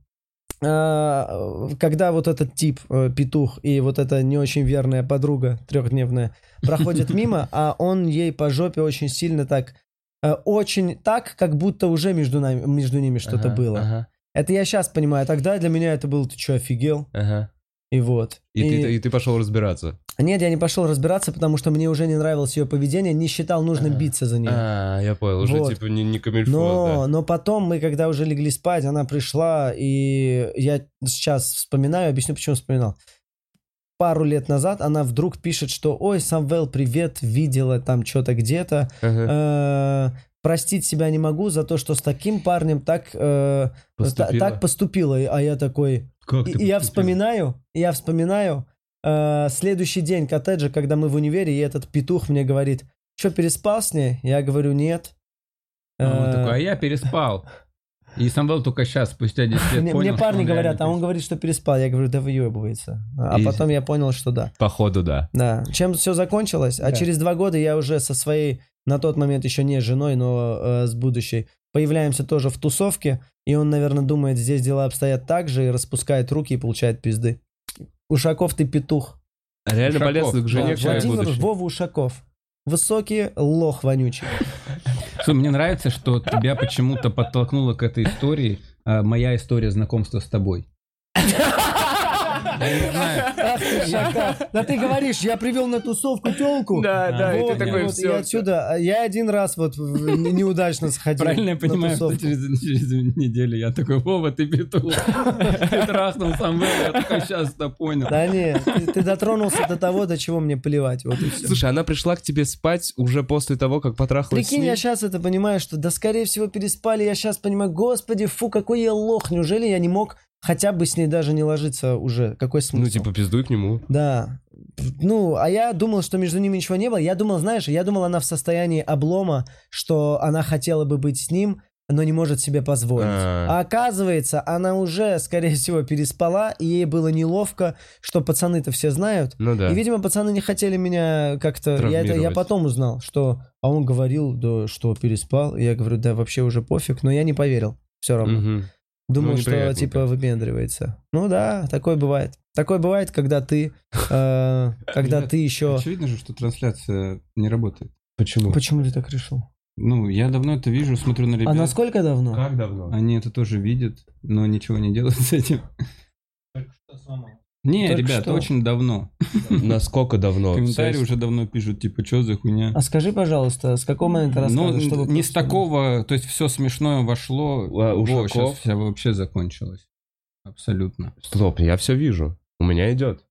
э, когда вот этот тип, э, петух, и вот эта не очень верная подруга трехдневная проходит мимо, а он ей по жопе очень сильно так, э, очень так, как будто уже между, нами, между ними что-то Ага, было. Ага, Это я сейчас понимаю. Тогда для меня это было, ты что, офигел? ага. И вот. И, ты, и ты пошел разбираться. Нет, я не пошел разбираться, потому что мне уже не нравилось ее поведение, не считал нужным Ага. биться за нее. А, я понял, уже Вот. типа не, не камильфо, Но, да. но потом мы, когда уже легли спать, она пришла, и я сейчас вспоминаю, объясню, почему вспоминал. Пару лет назад она вдруг пишет, что «Ой, Самвел, привет, видела там что-то где-то, Ага. э, простить себя не могу за то, что с таким парнем так, э, та- Поступила. так поступила». А я такой... как И, я вспоминаю, я вспоминаю э, следующий день коттеджа, когда мы в универе, и этот петух мне говорит, что, переспал с ней? Я говорю, нет. А он Э, такой, а я переспал. И Самвел только сейчас, спустя 10 лет, мне, понял, мне что парни он говорят, а он говорит, что переспал. Я говорю, да выебывается. А И- потом я понял, что да. Походу, да. Да. Чем все закончилось? А Да. через два года я уже со своей, на тот момент еще не женой, но э, с будущей, появляемся тоже в тусовке, и он, наверное, думает, здесь дела обстоят так же, и распускает руки и получает пизды. Ушаков, ты петух. А Реально Ушаков, полез к жене да, Владимир. Вова Ушаков. Высокий лох вонючий. Слушай, мне нравится, что тебя почему-то подтолкнула к этой истории э, моя история знакомства с тобой. Ах ты. Да ты говоришь, я привел на тусовку телку. Да, да, и ты такой, все. и отсюда, я один раз вот неудачно сходил. Правильно я понимаю, что через, неделю я такой, Вова, ты петух. Ты трахнул Самвела, я такой, сейчас это понял. Да не, ты, дотронулся до того, до чего мне плевать. Вот и все. Слушай, она пришла к тебе спать уже после того, как потрахалась Прикинь, я сейчас это понимаю, что да скорее всего переспали. Я сейчас понимаю, господи, фу, какой я лох. Неужели я не мог хотя бы с ней даже не ложиться уже? Какой смысл? Ну, типа, пиздуй к нему. Да. Ну, а я думал, что между ними ничего не было. Я думал, знаешь, я думал, она в состоянии облома, что она хотела бы быть с ним, но не может себе позволить. А. А оказывается, она уже, скорее всего, переспала, и ей было неловко, что пацаны-то все знают. Ну да. И, видимо, пацаны не хотели меня как-то... Я, это, я потом узнал, что... А он говорил, да, что переспал. И я говорю, да, вообще уже пофиг. Но я не поверил. Все равно. Мгм. Думал, Ну, что типа выпендривается. Ну да, такое бывает. Такое бывает, когда ты, э, когда Ребят, ты еще. Очевидно же, что трансляция не работает. Почему? Почему ты так решил? Ну, я давно это вижу, смотрю на ребят. А насколько давно? Как давно? Они это тоже видят, но ничего не делают с этим. Не, Только ребят, что. очень давно. Насколько давно? Комментарии уже давно пишут, типа, что за хуйня. А скажи, пожалуйста, с какого момента Ну, рассказываешь, чтобы не с такого, то есть все смешное вошло, А, сейчас вся вообще закончилось. Абсолютно. Стоп, я все вижу. У меня идет.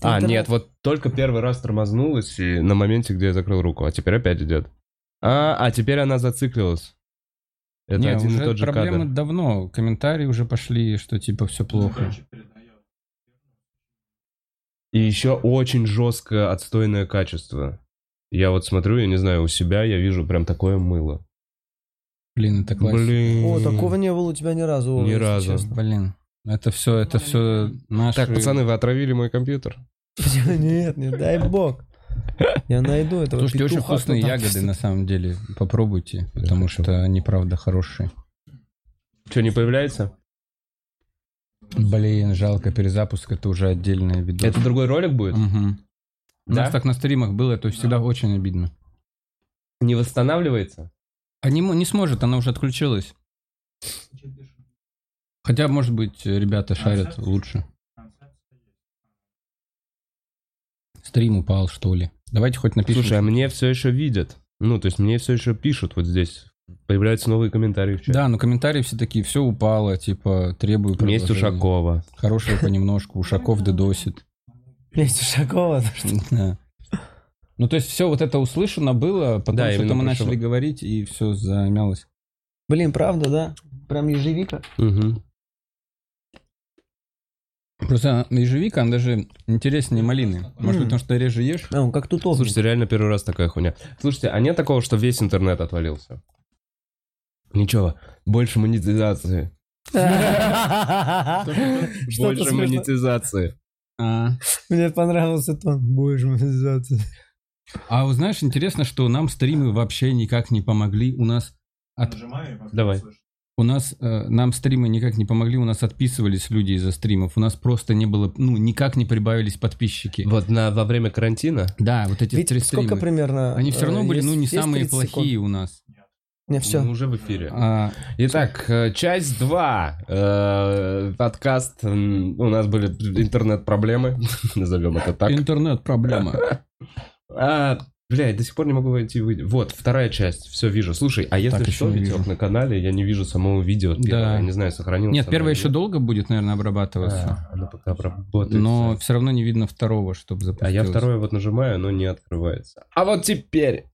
А, Интернет. нет, вот только первый раз тормознулась и на моменте, где я закрыл руку, а теперь опять идет. А, а теперь она зациклилась. Это не, один и уже тот же проблемы кадр. давно. Комментарии уже пошли, что типа все плохо. И еще очень жесткое отстойное качество. Я вот смотрю, я не знаю, у себя я вижу прям такое мыло. Блин, это классика. Блин. О, такого не было у тебя ни разу. Ни разу. честно. Блин, это все, это все наши... Так, пацаны, вы отравили мой компьютер. Нет, не дай бог. Я найду этого Слушайте, очень петуха, вкусные кто там ягоды, на самом деле. Попробуйте, потому что они, правда, хорошие. Что, не появляется? Блин, жалко, перезапуск это уже отдельное видео. Это другой ролик будет? Мгм. У Да? нас так на стримах было, это всегда очень обидно. Не восстанавливается? А не, не сможет, она уже отключилась. Хотя, может быть, ребята шарят лучше. Стрим упал, что ли. Давайте хоть напишем. Слушай, а мне все еще видят. Ну, то есть мне все еще пишут вот здесь. Появляются новые комментарии в чате. Да, но комментарии все такие, все упало, типа, требую Месть. Ушакова. Хорошего понемножку, Ушаков дедосит. Месть Ушакова. Да. Ну, то есть все вот это услышано было, потом Да, что-то мы начали говорить, и все замялось. Блин, правда, да? Прям ежевика. Мгм. Просто ежевика, она даже интереснее малины. Может быть, потому что реже ешь? А, он как тут. Слушайте, реально первый раз такая хуйня. Слушайте, а нет такого, что весь интернет отвалился? Ничего, больше монетизации. Больше монетизации. А, Мне понравился тон. Больше монетизации. а вы знаешь, интересно, что нам стримы вообще никак не помогли. У нас от Давай. У нас, э, нам стримы никак не помогли, у нас отписывались люди из-за стримов, у нас просто не было, ну, никак не прибавились подписчики. Вот на, во время карантина Да, вот эти Ведь три сколько стрима. примерно? Они все равно э, были, есть- ну, не самые 30 плохие секунд? у нас. Не, все. мы уже в эфире. А, Итак, э, часть 2. Подкаст. м, У нас были интернет-проблемы. Назовем это так. Интернет-проблема. А, Блядь, до сих пор не могу войти. Вот, вторая часть. Все вижу. Слушай, а если Так, что, вижу. на канале я не вижу самого видео. Да. Я не знаю, сохранился. Нет, первое еще долго будет, наверное, обрабатываться. А, оно пока обработается. Но все равно не видно второго, чтобы запустилось. А я второе вот нажимаю, оно не открывается. А вот теперь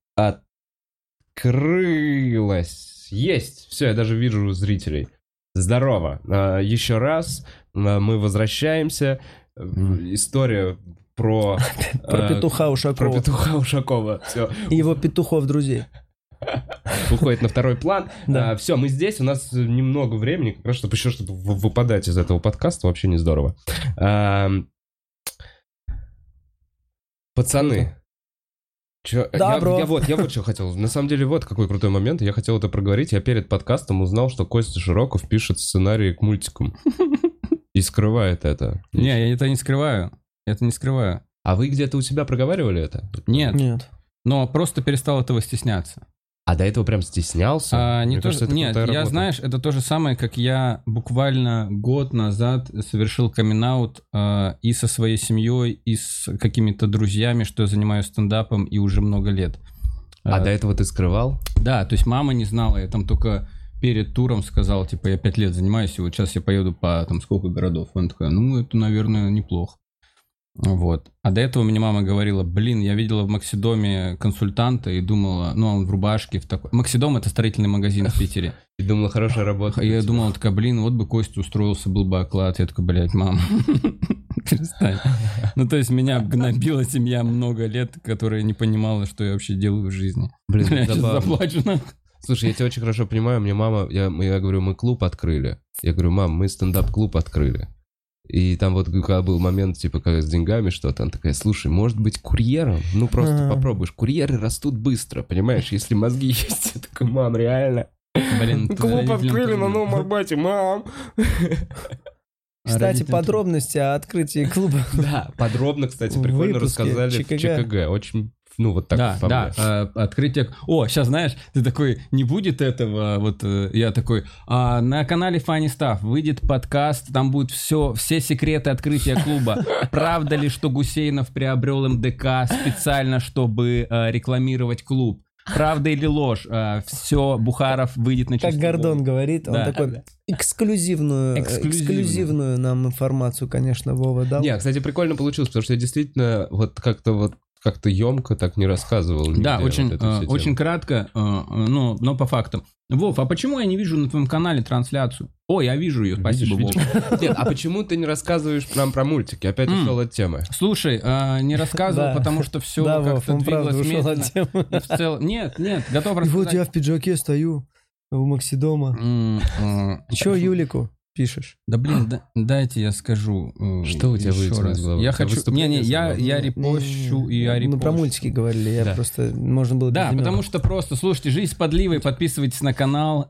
открылось. Есть. Все, я даже вижу зрителей. Здорово. А, Еще раз а, мы возвращаемся. История про... Про э, петуха Про Ушакова. петуха Ушакова. Все, И его петухов друзей. уходит на второй план. Да. все, мы здесь, у нас немного времени, как раз чтобы еще чтобы выпадать из этого подкаста, вообще не здорово. Пацаны. Чё, Да, я, бро. я вот, я вот что хотел. На самом деле, вот какой крутой момент. Я хотел это проговорить. Я перед подкастом узнал, что Костя Широков пишет сценарии к мультикам. И скрывает это. Не, я это не скрываю. Это не скрываю. А вы где-то у себя проговаривали это? Нет, Нет. но просто перестал этого стесняться. А до этого прям стеснялся? А, не Мне то, кажется, нет, я, работа. знаешь, это то же самое, как я буквально год назад совершил камин и со своей семьей, и с какими-то друзьями, что я занимаюсь стендапом и уже много лет. А А, до этого ты скрывал? Да, то есть мама не знала, я там только перед туром сказал, типа, я пять лет занимаюсь, и вот сейчас я поеду по там сколько городов. Она такая, ну, это, наверное, неплохо. Вот. А до этого мне мама говорила, блин, я видела в Максидоме консультанта и думала, ну, он в рубашке, в такой... Максидом — это строительный магазин в Питере. И думала, хорошая работа. Я думала, такая, блин, вот бы Костя устроился, был бы оклад. Я такой, блядь, мам, перестань. Ну, то есть меня гнобила семья много лет, которая не понимала, что я вообще делаю в жизни. Блин, я сейчас заплачу. Слушай, я тебя очень хорошо понимаю, мне мама, я, я говорю, мы клуб открыли. Я говорю, мам, мы стендап-клуб открыли. И там вот когда был момент, типа, когда с деньгами что-то, она такая, слушай, может быть, курьером? Ну, просто Ага. попробуешь. Курьеры растут быстро, понимаешь, если мозги есть. Я такой, мам, реально. Блин, Клуб открыли на Новом Арбате, мам. Кстати, Родителям подробности о открытии клуба. Да, подробно, кстати, прикольно рассказали в ЧКГ. ЧКГ. Очень, ну, вот так да, по да, э, открытие. О, сейчас знаешь, ты такой, не будет этого, вот э, я такой, а, на канале Funny Stuff выйдет подкаст, там будет все, все секреты открытия клуба. Правда ли, что Гусейнов приобрел МДК специально, чтобы э, рекламировать клуб? Правда или ложь? все, Бухаров выйдет на Как чистую Гордон говорит, он Да. такой эксклюзивную, э, Эксклюзивную. эксклюзивную нам информацию, конечно, Вова дал. Не, кстати, прикольно получилось, потому что я действительно вот как-то вот как-то емко так не рассказывал. Да, вот очень, э, очень кратко, э, э, но, но по факту. Вов, а почему я не вижу на твоем канале трансляцию? О, я вижу ее, спасибо, Вов. Нет, а почему ты не рассказываешь нам про мультики? Опять ушел от темы. Слушай, а, не рассказывал, потому что все как-то двигалось ушел медленно. Нет, нет, готов И вот я рассказать. в пиджаке стою у Максидома. Че Юлику пишешь? Да блин, да- дайте я скажу. э, Что у тебя еще раз. головы? Я хочу. Не, не, я, я репощу и я Мы про репощу. мультики говорили, я Да. просто... Можно было Да, потому что просто, слушайте, жизнь с подливой, подписывайтесь на канал.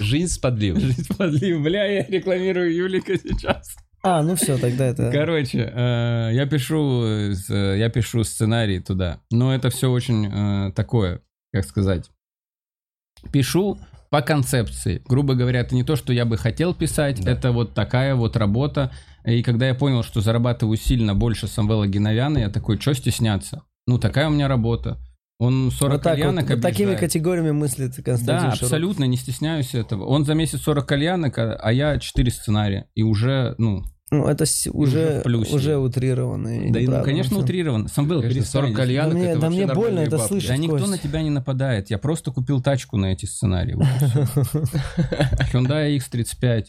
Жизнь с подливой. Жизнь с подливой. Бля, я рекламирую Юлика сейчас. А, ну все, тогда это... Короче, э, я пишу, э, я пишу сценарий туда, но это все очень э, такое, как сказать, пишу по концепции. Грубо говоря, это не то, что я бы хотел писать, Да. это вот такая вот работа. И когда я понял, что зарабатываю сильно больше Самвела Геновяна, я такой, что стесняться? Ну, такая у меня работа. Он 40 Вот так вот, кальянок вот такими объезжает. категориями мыслит Константин Да, Широков. абсолютно, не стесняюсь этого. Он за месяц 40 кальянок, а а я 4 сценария. И уже, ну, Ну, это с- уже уже, в плюсе. уже утрированно. да, и, ну, конечно, на самом- утрирован. Самвел, Конечно, перестань. 40 кальянок Да мне- это да мне больно это бабки. слышать. Да никто Кость. на тебя не нападает. Я просто купил тачку на эти сценарии. Hyundai X35.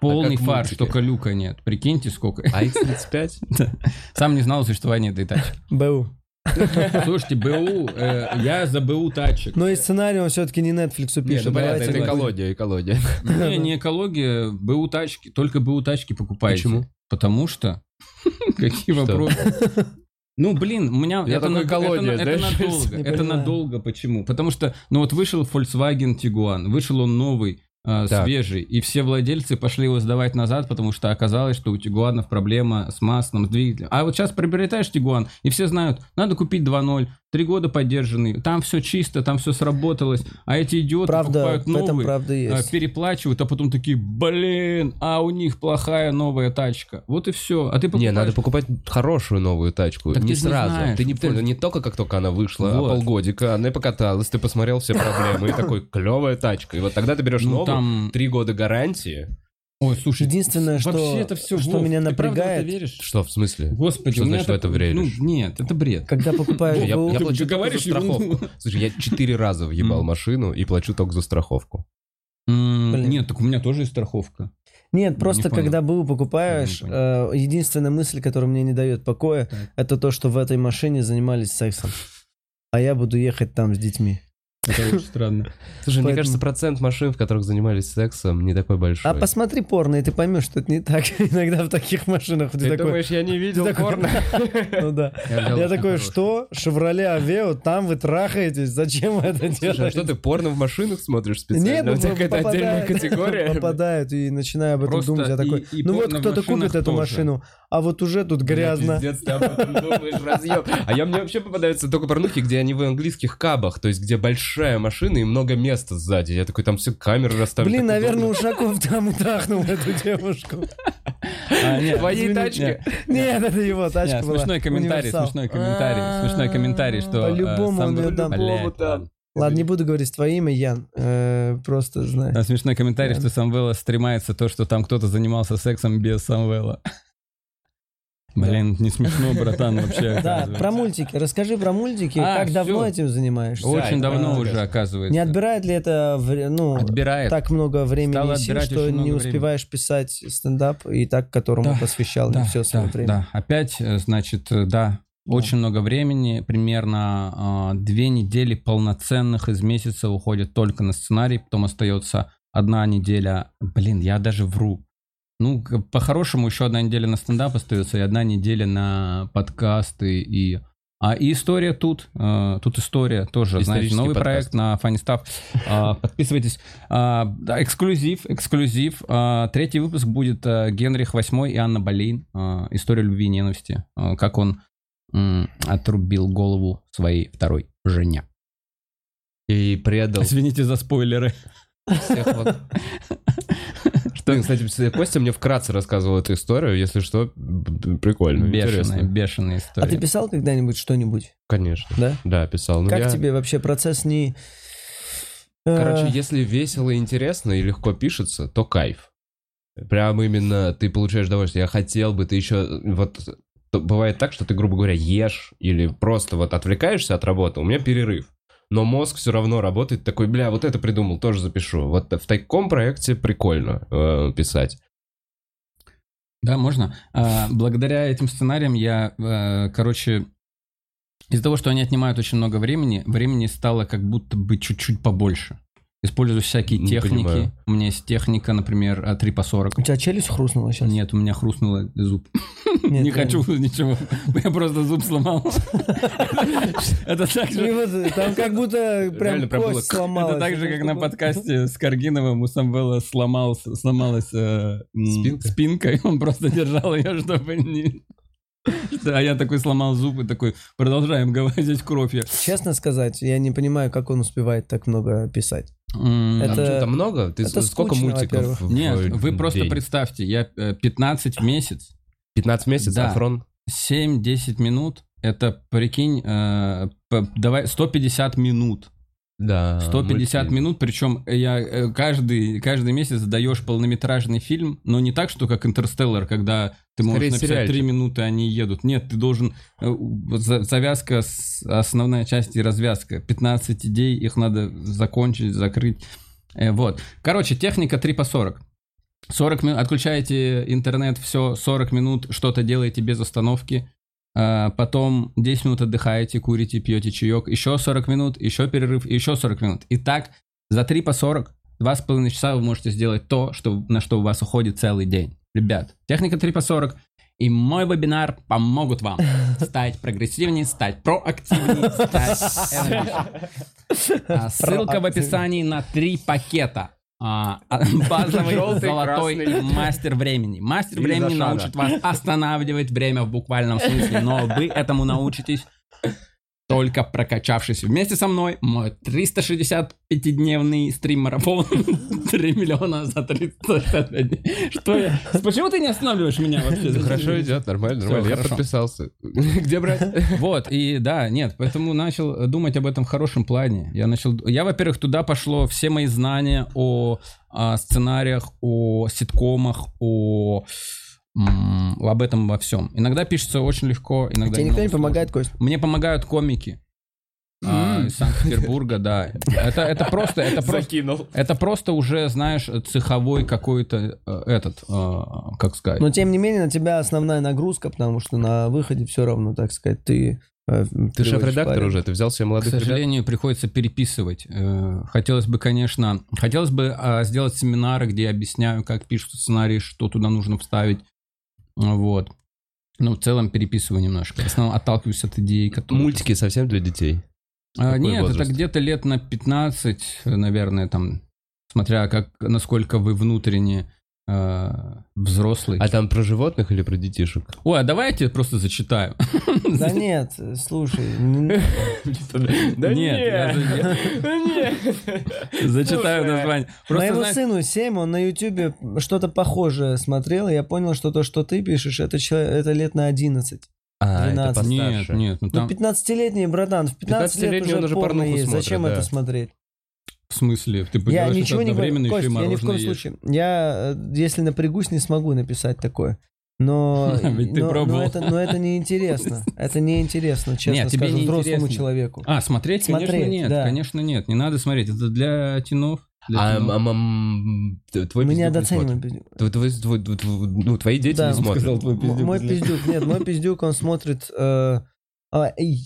Полный как в фарш, только люка нет. Прикиньте, сколько. А X35? Сам не знал о существовании этой тачки. БУ. Слушайте, БУ, э, я за БУ тачек. Но и сценарий он все-таки не Netflix Не, пишет. ну понятно, это экология, экология. Не, не экология, БУ тачки. Только БУ тачки покупайте. Почему? Потому что... Какие вопросы? Ну, блин, у меня... Я это, такой на- экология, это, это знаешь, надолго. Это понимаю. надолго. Почему? Потому что, ну вот вышел Volkswagen Tiguan, вышел он новый, э, свежий, и все владельцы пошли его сдавать назад, потому что оказалось, что у Тигуанов проблема с маслом, с двигателем. А вот сейчас приобретаешь Тигуан, и все знают, надо купить 2.0, три года поддержанный, там все чисто, там все сработалось, а эти идиоты Правда, покупают новый, правда а, есть. переплачивают, а потом такие, блин, а у них плохая новая тачка. Вот и все. А ты Не, покупаешь... надо покупать хорошую новую тачку. Так не ты же не сразу. знаешь, ты не понял, не только как только она вышла, Вот. а полгодика, она покаталась, ты посмотрел все проблемы, и такой, клевая тачка. И вот тогда ты берешь Ну, новую, там- три года гарантии. Ой, слушай, Единственное, что- вообще это все, что меня ты правда в это напрягает- веришь? Что, в смысле? Господи, Что у меня значит в это так- веришь? Ну, нет, это бред. Когда покупаешь Я, я ты плачу за говоришь страховку. ерунду. Слушай, я четыре раза въебал машину и плачу только за страховку. Нет, так у меня тоже есть страховка. Нет, просто когда БУ покупаешь, э, единственная мысль, которая мне не дает покоя, Так. это то, что в этой машине занимались сексом. А я буду ехать там с детьми. Это очень странно. Слушай, мне кажется, процент машин, в которых занимались сексом, не такой большой. А посмотри порно, и ты поймешь, что это не так. Иногда в таких машинах ты, такой... думаешь, я не видел порно? Ну да. Я такой, что? Шевроле Авео, там вы трахаетесь? Зачем вы это а делаете? что ты порно в машинах смотришь Нет, специально? ну, У тебя какая-то отдельная категория? Попадают и начинаю об этом думать. Я такой, ну вот кто-то купит эту машину, а вот уже тут грязно. Пиздец, ты об этом думаешь, разъеб. А я мне вообще попадаются только порнухи, где они в английских кабах, то есть где большая машина и много места сзади. Я такой, там все камеры расставлены. Блин, наверное. Ушаков там и трахнул эту девушку. А, нет, твоей тачке? нет. Нет, это его тачка Нет, была. смешной комментарий, Универсал. смешной комментарий, смешной комментарий, что... э, По-любому он был- дам. Ладно. Не буду говорить твое имя, Ян. Э, Просто знай. Там смешной комментарий, что Самвела стремается то, что там кто-то занимался сексом без Самвела. Блин, не смешно, братан, вообще. Да, про мультики. Расскажи про мультики. А, Как давно всё. этим занимаешься? Очень Да, давно уже, оказывается. Не отбирает ли это вре- ну, Отбирает. так много времени Стало и сил, отбирать что очень не много успеваешь писать стендап и так, которому Да, посвящал да, не все свое да, время? да. Опять, э, значит, э, да, Очень много времени, примерно а, две недели полноценных из месяца уходит только на сценарий, потом остается одна неделя. Блин, я даже вру. Ну, по-хорошему, еще одна неделя на стендап остается, и одна неделя на подкасты и... А и история тут, э, тут история тоже, знаете, новый подкаст. проект на Funny Stuff. А, подписывайтесь. Да, эксклюзив, эксклюзив. А, третий выпуск будет а, Генрих VIII и Анна Болейн. А, история любви и ненависти. А, как он м, отрубил голову своей второй жене. И предал Извините за спойлеры. всех вот. Блин, кстати, Костя мне вкратце рассказывал эту историю, если что, прикольно, Бешеная, интересно. бешеная история. А ты писал когда-нибудь что-нибудь, Конечно. да? Да, писал. Ну, как я- тебе вообще процесс не... э, Короче, если весело и интересно и легко пишется, то кайф. Прям именно ты получаешь удовольствие. Я хотел бы, ты еще... Вот бывает так, что ты, грубо говоря, ешь или просто вот отвлекаешься от работы. У меня перерыв. Но мозг все равно работает такой, бля, вот это придумал, тоже запишу. Вот в таком проекте прикольно э, писать. Да, можно. А, благодаря этим сценариям я, э, короче, из-за того, что они отнимают очень много времени, времени стало как будто бы чуть-чуть побольше. Использую всякие Не техники. понимаю. У меня есть техника, например, а, 3 по 40. У тебя челюсть хрустнула сейчас? Нет, у меня хрустнула зуб. Нет, Не хочу ничего. Я просто зуб сломал. Это так же, там как будто прям кость сломалась. это так же, как на подкасте с Каргиновым у Самвела сломалась, э, Спинка? спинка, и он просто держал ее, чтобы не... А я такой сломал зуб и такой, продолжаем говорить кровь. Честно сказать, я не понимаю, как он успевает так много писать. Это- что-то много? Ты это сколько скучно, мультиков? Нет, вы просто представьте, я э, 15 в месяц, 15 месяцев, Да. Афрон? 7-10 минут, это, прикинь, э, давай 150 минут. Да. 150 мультфильм. минут, причем я э, каждый, каждый месяц даешь полнометражный фильм, но не так, что как Интерстеллар, когда ты можешь Скорее написать сериальчик. 3 минуты, они едут. Нет, ты должен... э, Завязка, основная часть и развязка. 15 идей, их надо закончить, закрыть. Э, Вот. Короче, техника 3 по 40. 40 минут, отключаете интернет, все, 40 минут что-то делаете без остановки. А, Потом 10 минут отдыхаете, курите, пьете чаек, еще 40 минут, еще перерыв, еще 40 минут. И так за 3 по 40, 2,5 часа вы можете сделать то, что, на что у вас уходит целый день. Ребят, техника 3 по 40 и мой вебинар помогут вам стать прогрессивнее, стать проактивнее, стать энергичнее. А, Ссылка в описании на три пакета. А, а, Базовый, Желтый, золотой красный. мастер времени. Мастер времени научит вас останавливать время в буквальном смысле, но вы этому научитесь только прокачавшись вместе со мной. Мой 365-дневный стрим-марафон. 3 миллиона за 365 дней. Что я? Почему ты не останавливаешь меня вообще? Да Хорошо идет, нормально, нормально. Я хорошо. подписался. Где брать? Вот, и да, нет, поэтому начал думать об этом в хорошем плане. Я начал... Я, во-первых, туда пошло все мои знания о, а, сценариях, о ситкомах, о... об этом во всем. Иногда пишется очень легко, иногда Тебе никто не помогает, Кость? Мне помогают комики. а, из Санкт-Петербурга, да. Это, это просто, это просто, это просто уже, знаешь, цеховой какой-то э, этот, э, как сказать. Но тем не менее на тебя основная нагрузка, потому что на выходе все равно, так сказать, ты... э, Ты шеф-редактор уже, ты взял себе К молодых ребят? сожалению, приходится переписывать. Э, Хотелось бы, конечно, хотелось бы а, сделать семинары, где я объясняю, как пишут сценарий, что туда нужно вставить. Вот. Ну, в целом переписываю немножко. В основном отталкиваюсь от идей, которые... Мультики совсем для детей. А, Какой нет, возраст? это где-то лет на 15, наверное, там, смотря как, насколько вы внутренне э, взрослый. А там про животных или про детишек? Ой, а давай я тебе просто зачитаю. Да нет, слушай, н- Да Нет, Зачитаю название. Просто, моему сыну 7, он на ютубе что-то похожее смотрел, и я понял, что то, что ты пишешь, это, это лет на 11. А, это 12. Нет, постарше. нет, ну там... Ну, 15-летний, братан, в 15 лет 15-летний он уже порно есть, смотрит, зачем да. это смотреть? В смысле? Ты Я ничего не говорю, одновременно Кость, еще и я ни в коем ешь? случае. Я, э, если напрягусь, не смогу написать такое. Но, Ведь ты но, но пробовал. это, но это неинтересно. Это неинтересно, честно Нет, тебе скажу, не взрослому интересно. человеку. А, смотреть, конечно, Смотреть, нет. да. Конечно, нет. Не надо смотреть. Это для тенов. для А, т- твой Мы не недооцениваем смотрит. пиздюк. Твой- твой- твой- Ну, твои дети Да, не смотрят. твой М- Мой пиздюк, нет, мой пиздюк, он смотрит э, А, эй,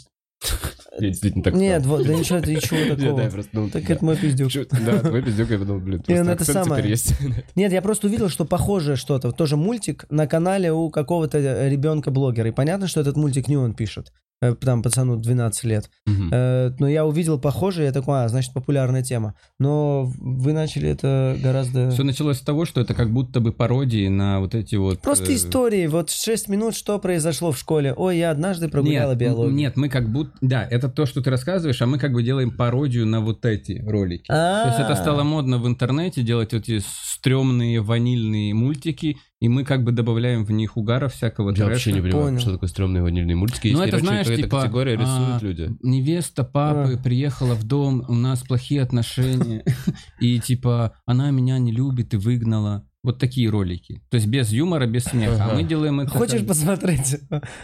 Я действительно так Нет, вот, да ничего, ты ничего Я, такого. да, я просто, ну, Так да. это мой пиздюк. Чё- Да, твой пиздюк, я подумал, блин, И просто это самое. есть. Нет, я просто увидел, что похожее что-то. Тоже мультик на канале у какого-то ребенка-блогера. И понятно, что этот мультик не он пишет. Э, Там пацану 12 лет. Э, Но я увидел похожее, я такой, а, значит, популярная тема. Но вы начали это гораздо... Все началось с того, что это как будто бы пародии на вот эти вот... Просто э, истории. Вот 6 минут, что произошло в школе. Ой, я однажды прогуляла нет, биологию. Нет, мы как будто... Да, это то, что ты рассказываешь, а мы как бы делаем пародию на вот эти ролики. То есть это стало модно в интернете делать эти стрёмные ванильные мультики, и мы как бы добавляем в них угара всякого. Я вообще не трэша. понимаю, Понял. что такое стрёмные ванильные мультики. Ну, это, знаешь, какая-то типа, категория рисуют а, люди. Невеста папы А. приехала в дом, у нас плохие отношения, и типа она меня не любит и выгнала. Вот такие ролики. То есть без юмора, без смеха. А Ага. мы делаем это... Хочешь как- посмотреть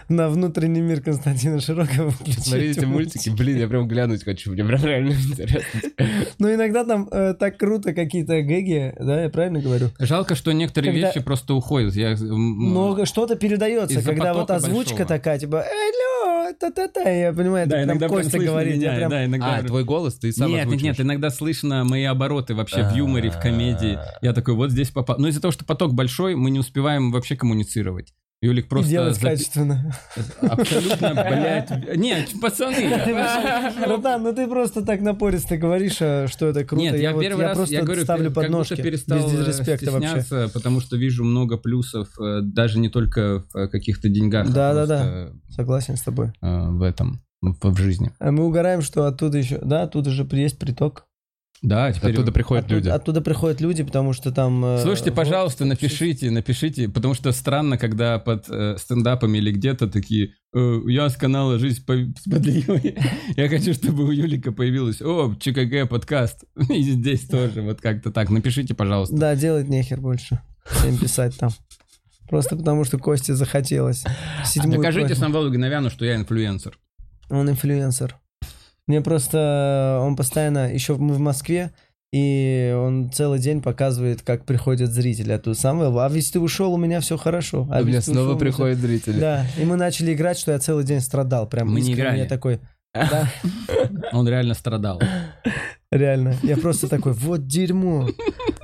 на внутренний мир Константина Широкого? Смотрите мультики, блин, я прям глянуть хочу, мне прям реально интересно. Ну, иногда там э, так круто какие-то гэги, да, я правильно говорю? Жалко, что некоторые Когда- вещи просто уходят. Я... Но что-то передается, когда вот озвучка большого. такая, типа, алло, та-та-та, я понимаю, Да, это иногда Костя говорит, меня, прям... да, иногда А, твой голос, ты сам нет, нет, нет, иногда слышно мои обороты вообще в юморе, в комедии. Я такой, вот здесь попал. Но из-за того, что поток большой, мы не успеваем вообще коммуницировать. Юлик И просто... делать запи- качественно. Абсолютно, блядь. Нет, пацаны. Братан, ну ты просто так напористо говоришь, а, что это круто. Нет, я, первый раз, просто я говорю, ставлю как будто подножки. перестал Без э, дизреспекта вообще. стесняться, потому что вижу много плюсов, э, даже не только в э, каких-то деньгах, Да-да-да. Согласен с тобой. в этом, в жизни. А мы угораем, что оттуда еще... Да, оттуда же есть приток. Да, теперь... Оттуда приходят Оттуда, люди. оттуда приходят люди, потому что там... э, Слушайте, вот- пожалуйста, напишите, напишите, потому что странно, когда под э, стендапами или где-то такие, «Э, я с канала «Жизнь по- с подливой», я хочу, чтобы у Юлика появилось, о, ЧКГ подкаст, и здесь тоже, вот как-то так, напишите, пожалуйста. Да, делать нехер больше. Всем писать там. Просто потому, что Косте захотелось. Седьмую Докажите просьбу. Самвелу что я инфлюенсер. Он инфлюенсер. Мне просто... Он постоянно... Еще мы в Москве, и он целый день показывает, как приходят зрители. А тут Самвел, а ведь ты ушел, у меня все хорошо. А У меня снова ушел, приходят зрители. Да, и мы начали играть, что я целый день страдал. Прям Мы не играли. Я такой, да, Он реально страдал. Реально. Я просто такой, вот дерьмо.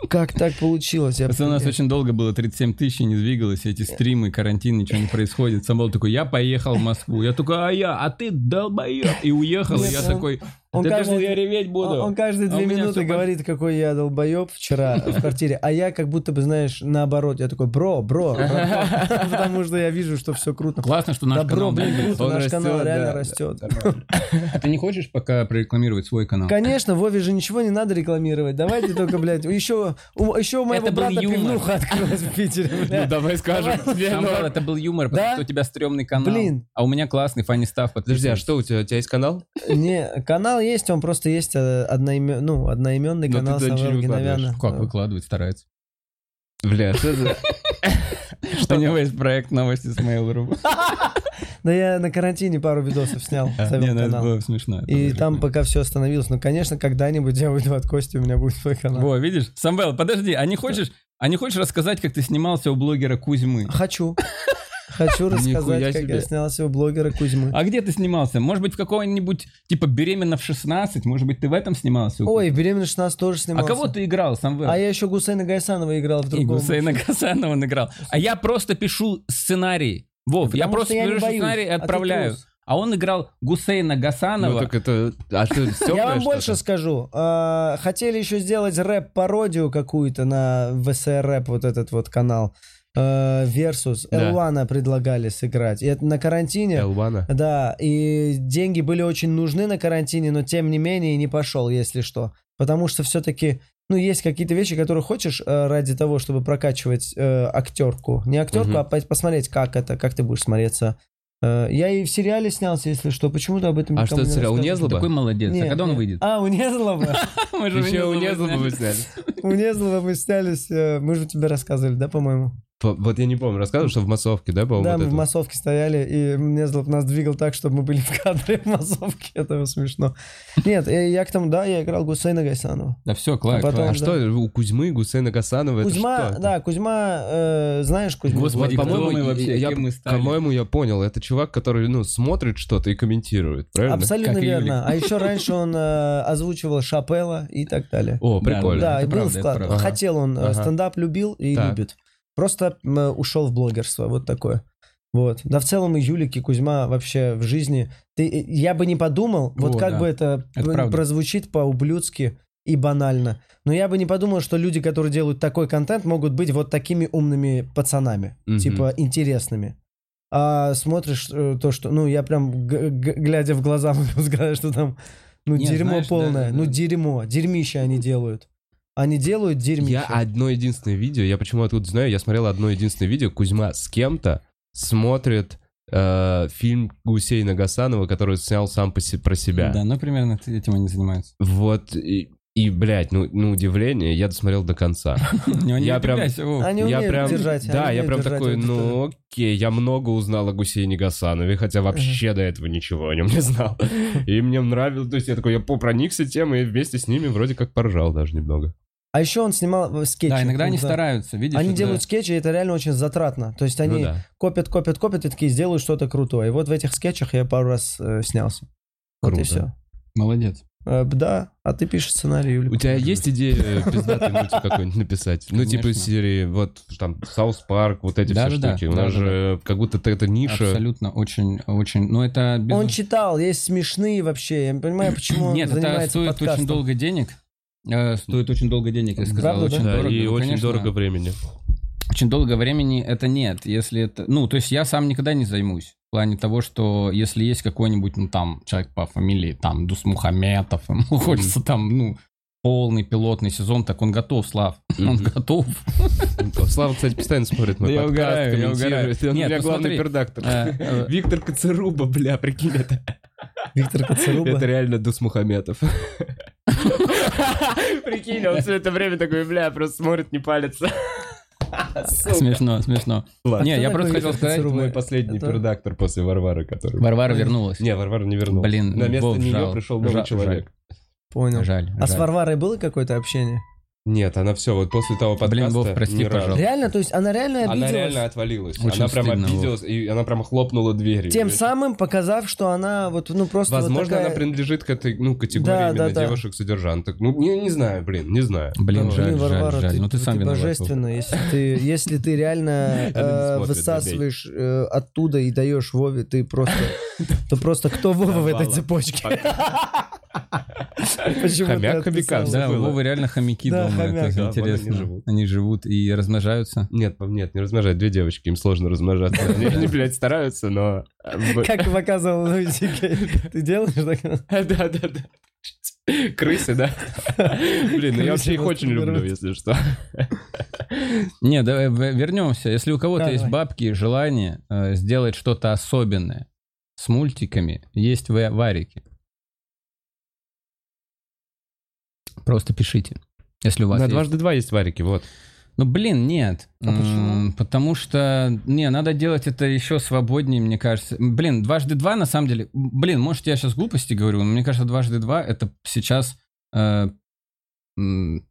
Как так получилось? Я, Просто у нас очень долго было 37 тысяч, и не двигалось, эти стримы, карантин, ничего не происходит. Самвел такой, я поехал в Москву. Я такой, а я, а ты долбоеб. И уехал, и Нет, я он- такой, он ты каждый- думал, я реветь буду? Он, он каждые А две меня минуты по- говорит, какой я долбоеб вчера в квартире, а я как будто бы, знаешь, наоборот, я такой, бро, бро, братан», потому что я вижу, что все круто. Классно, что наш Да, бро, канал блин, двигается. круто, Он наш канал реально да, растет. А ты не хочешь пока прорекламировать свой канал? Конечно, Вове же ничего не надо рекламировать. Давайте только, блядь, еще, у, еще у моего Это был брата юмор. пивнуха открылась в Питере, Ну давай скажем. Самвел, это был юмор, потому Да? что у тебя стрёмный канал. Блин. А у меня классный фанни став. Подожди, а что у тебя? У тебя есть канал? Не, канал есть, он просто есть э, одноимен, ну, одноименный Но канал выкладываешь. Геновяна. Как выкладывать, старается. Бля, что за... У него есть проект новости с Mail.ru. Да я на карантине пару видосов снял, А, Не, ну это было смешно. И там пока все остановилось. Ну, конечно, когда-нибудь я уйду от Кости, у меня будет свой канал. Во, видишь? Самвел, подожди, а не хочешь, а не хочешь рассказать, как ты снимался у блогера Кузьмы? Хочу. Хочу рассказать, как себе. я снялся у блогера Кузьмы. А где ты снимался? Может быть, в какой-нибудь, типа, беременна в 16? Может быть, ты в этом снимался? Ой, беременный 16 тоже а снимался. кого ты играл, Самвел? А я еще Гусейна Гайсанова играл в И другом. Гусейна Гасанова он играл. А я просто пишу сценарий. Вов, я Потому просто я боюсь, сценарий и а ты отправляю. трус. А он играл Гусейна Ну Гасанова. так это... А что, Я вам что-то? больше скажу. А, Хотели еще сделать рэп-пародию какую-то на ВСР рэп, вот этот вот канал. А, Versus. Да. Элвана предлагали сыграть. И это на карантине. Элвана. Да, и деньги были очень нужны на карантине, но тем не менее не пошел, если что. Потому что все-таки, ну, есть какие-то вещи, которые хочешь э, ради того, чтобы прокачивать э, актерку. Не актерку, Мгм. а по- посмотреть, как это, как ты будешь смотреться. Э, я и в сериале снялся, если что. Почему ты об этом А никому что, не сериал у рассказываешь? Незлоба? Такой молодец. Не, а когда он не. выйдет? А, у Незлоба? Мы же Еще у Незлоба Незлоба сняли. вы сняли. У Незлова мы снялись, э, мы же тебе рассказывали, да, по-моему? Вот я не помню, рассказывал, что в массовке, да, по-моему, Да, вот мы в это? массовке стояли, и Незлов нас двигал так, чтобы мы были в кадре в массовке. Это смешно. Нет, я к тому, да, я играл Гусейна Гайсанова. Да все, Клайв, А потом-. А что, у Кузьмы, Гусейна Гасанова, это Кузьма, что? да, Кузьма, э, знаешь Кузьму? Господи, Вот, по-моему, мы вообще, я, мы стали? по-моему, я понял, это чувак, который, ну, смотрит что-то и комментирует, правильно? Абсолютно Как верно. Юлик. А еще раньше он э, озвучивал Шапелла и так далее. О, Да, прикольно. Да, и это был правда, это вклад. Хотел он, э, Ага. стендап любил и Так. любит. Просто ушел в блогерство, вот такое. Вот. Да в целом и Юлик, и Кузьма вообще в жизни. Ты, э, я бы не подумал, вот О, как да. бы это, Это прозвучит по-ублюдски и банально. Но я бы не подумал, что люди, которые делают такой контент, могут быть вот такими умными пацанами. Мгм. Типа интересными. А смотришь э, то, что... Ну, я прям, глядя в глаза, могу сказать, что там... Ну, Не, дерьмо знаешь, да, полное. да, Ну, да. дерьмо. Дерьмище они делают. Они делают дерьмище. Я одно единственное видео, я почему тут знаю, я смотрел одно единственное видео, Кузьма с кем-то смотрит э, фильм Гусейна Гасанова, который снял сам по се- про себя. Да, ну примерно этим они занимаются. Вот, и, и, блядь, ну, ну, удивление, я досмотрел до конца. Я прям- я прям, да, я прям такой, ну окей, я много узнал о Гусейне Гасанове, хотя вообще до этого ничего о нем не знал. И мне нравилось, то есть я такой, я по- проникся темой и вместе с ними вроде как поржал даже немного. А еще он снимал э, скетчи. Да, иногда они Да. стараются, видишь? Они это- делают скетчи, и это реально очень затратно. То есть Ну они да, копят, копят, копят, и такие сделают что-то крутое. И вот в этих скетчах я пару раз э, снялся. Вот и Круто. все. Молодец. да, а ты пишешь сценарий, Юлик. У тебя есть идея пиздатый мультик какой-нибудь написать? Ну, типа из серии, вот, там, South Park, вот эти все штуки. У нас же как будто это ниша. Абсолютно, очень, очень. Ну, это... Он читал, есть смешные вообще. Я не понимаю, почему он Нет, это стоит очень долго денег. Э, Стоит очень долго денег, я сказал. Правда, да? очень Да, дорого. и Ну, очень конечно, дорого времени. Очень долго времени это нет. Если это... Ну, то есть я сам никогда не займусь. В плане того, что если есть какой-нибудь, ну, там, человек по фамилии, там, Дус Мухаметов, ему хочется там, ну, полный пилотный сезон, так он готов, Слав. Он Мгм. готов. Слава, кстати, постоянно смотрит мой Да я подкаст, угораю, я комментирует. угораю. Он у Нет, меня ну главный пердактор. Э, э, Виктор Коцеруба, бля, прикинь, это. Виктор Коцеруба. Это реально Дус Мухаметов. Прикинь, он все это время такой, бля, просто смотрит, не палится. Смешно, смешно. Ладно. Не, я просто хотел сказать? Мой последний Это- пердактор после Варвары, который... Варвара вернулась. Не, Варвара не вернулась. Блин, На место нее жал. пришел новый Жал- человек. Понял. Жаль. А с. Варварой было какое-то общение? Нет, она все, вот после того подкаста... Блин, Вов, прости, пожалуйста. Реально? То есть она реально обиделась? Она реально отвалилась. Очень она прям стыдно, обиделась, и она прям хлопнула дверью. Тем Я- самым показав, что она вот, ну, просто вот Возможно, такая... она принадлежит к этой, ну, категории Да, именно да, да. девушек-содержанток. Ну, не, не знаю, блин, не знаю. Блин, Ну, жаль, блин, Варвара, жаль, жаль. ты, Ну ты сам ты виноват. Вов. божественно, если ты, если ты реально э, высасываешь э, оттуда и даешь Вове, ты просто, то просто кто Вова в этой цепочке? Хомяк хомяка? Да, у. Вовы реально хомяки дома. это интересно. они живут. Они живут и размножаются. Нет, нет, не размножать. Две девочки, им сложно размножаться. Они, блядь, стараются, но... э, Как показывал Луи Сикей. Ты делаешь так? Да, да, да. Крысы, да? Блин, ну я вообще их очень люблю, если что. Не, давай вернемся. Если у кого-то есть бабки и желание э, сделать что-то особенное с мультиками, есть в- варики. Просто пишите. Если у вас На есть. дважды два есть варики, вот. Ну, блин, нет. А почему? Потому что, не, надо делать это еще свободнее, мне кажется. Блин, дважды два, на самом деле, блин, может, я сейчас глупости говорю, но мне кажется, дважды два это сейчас э,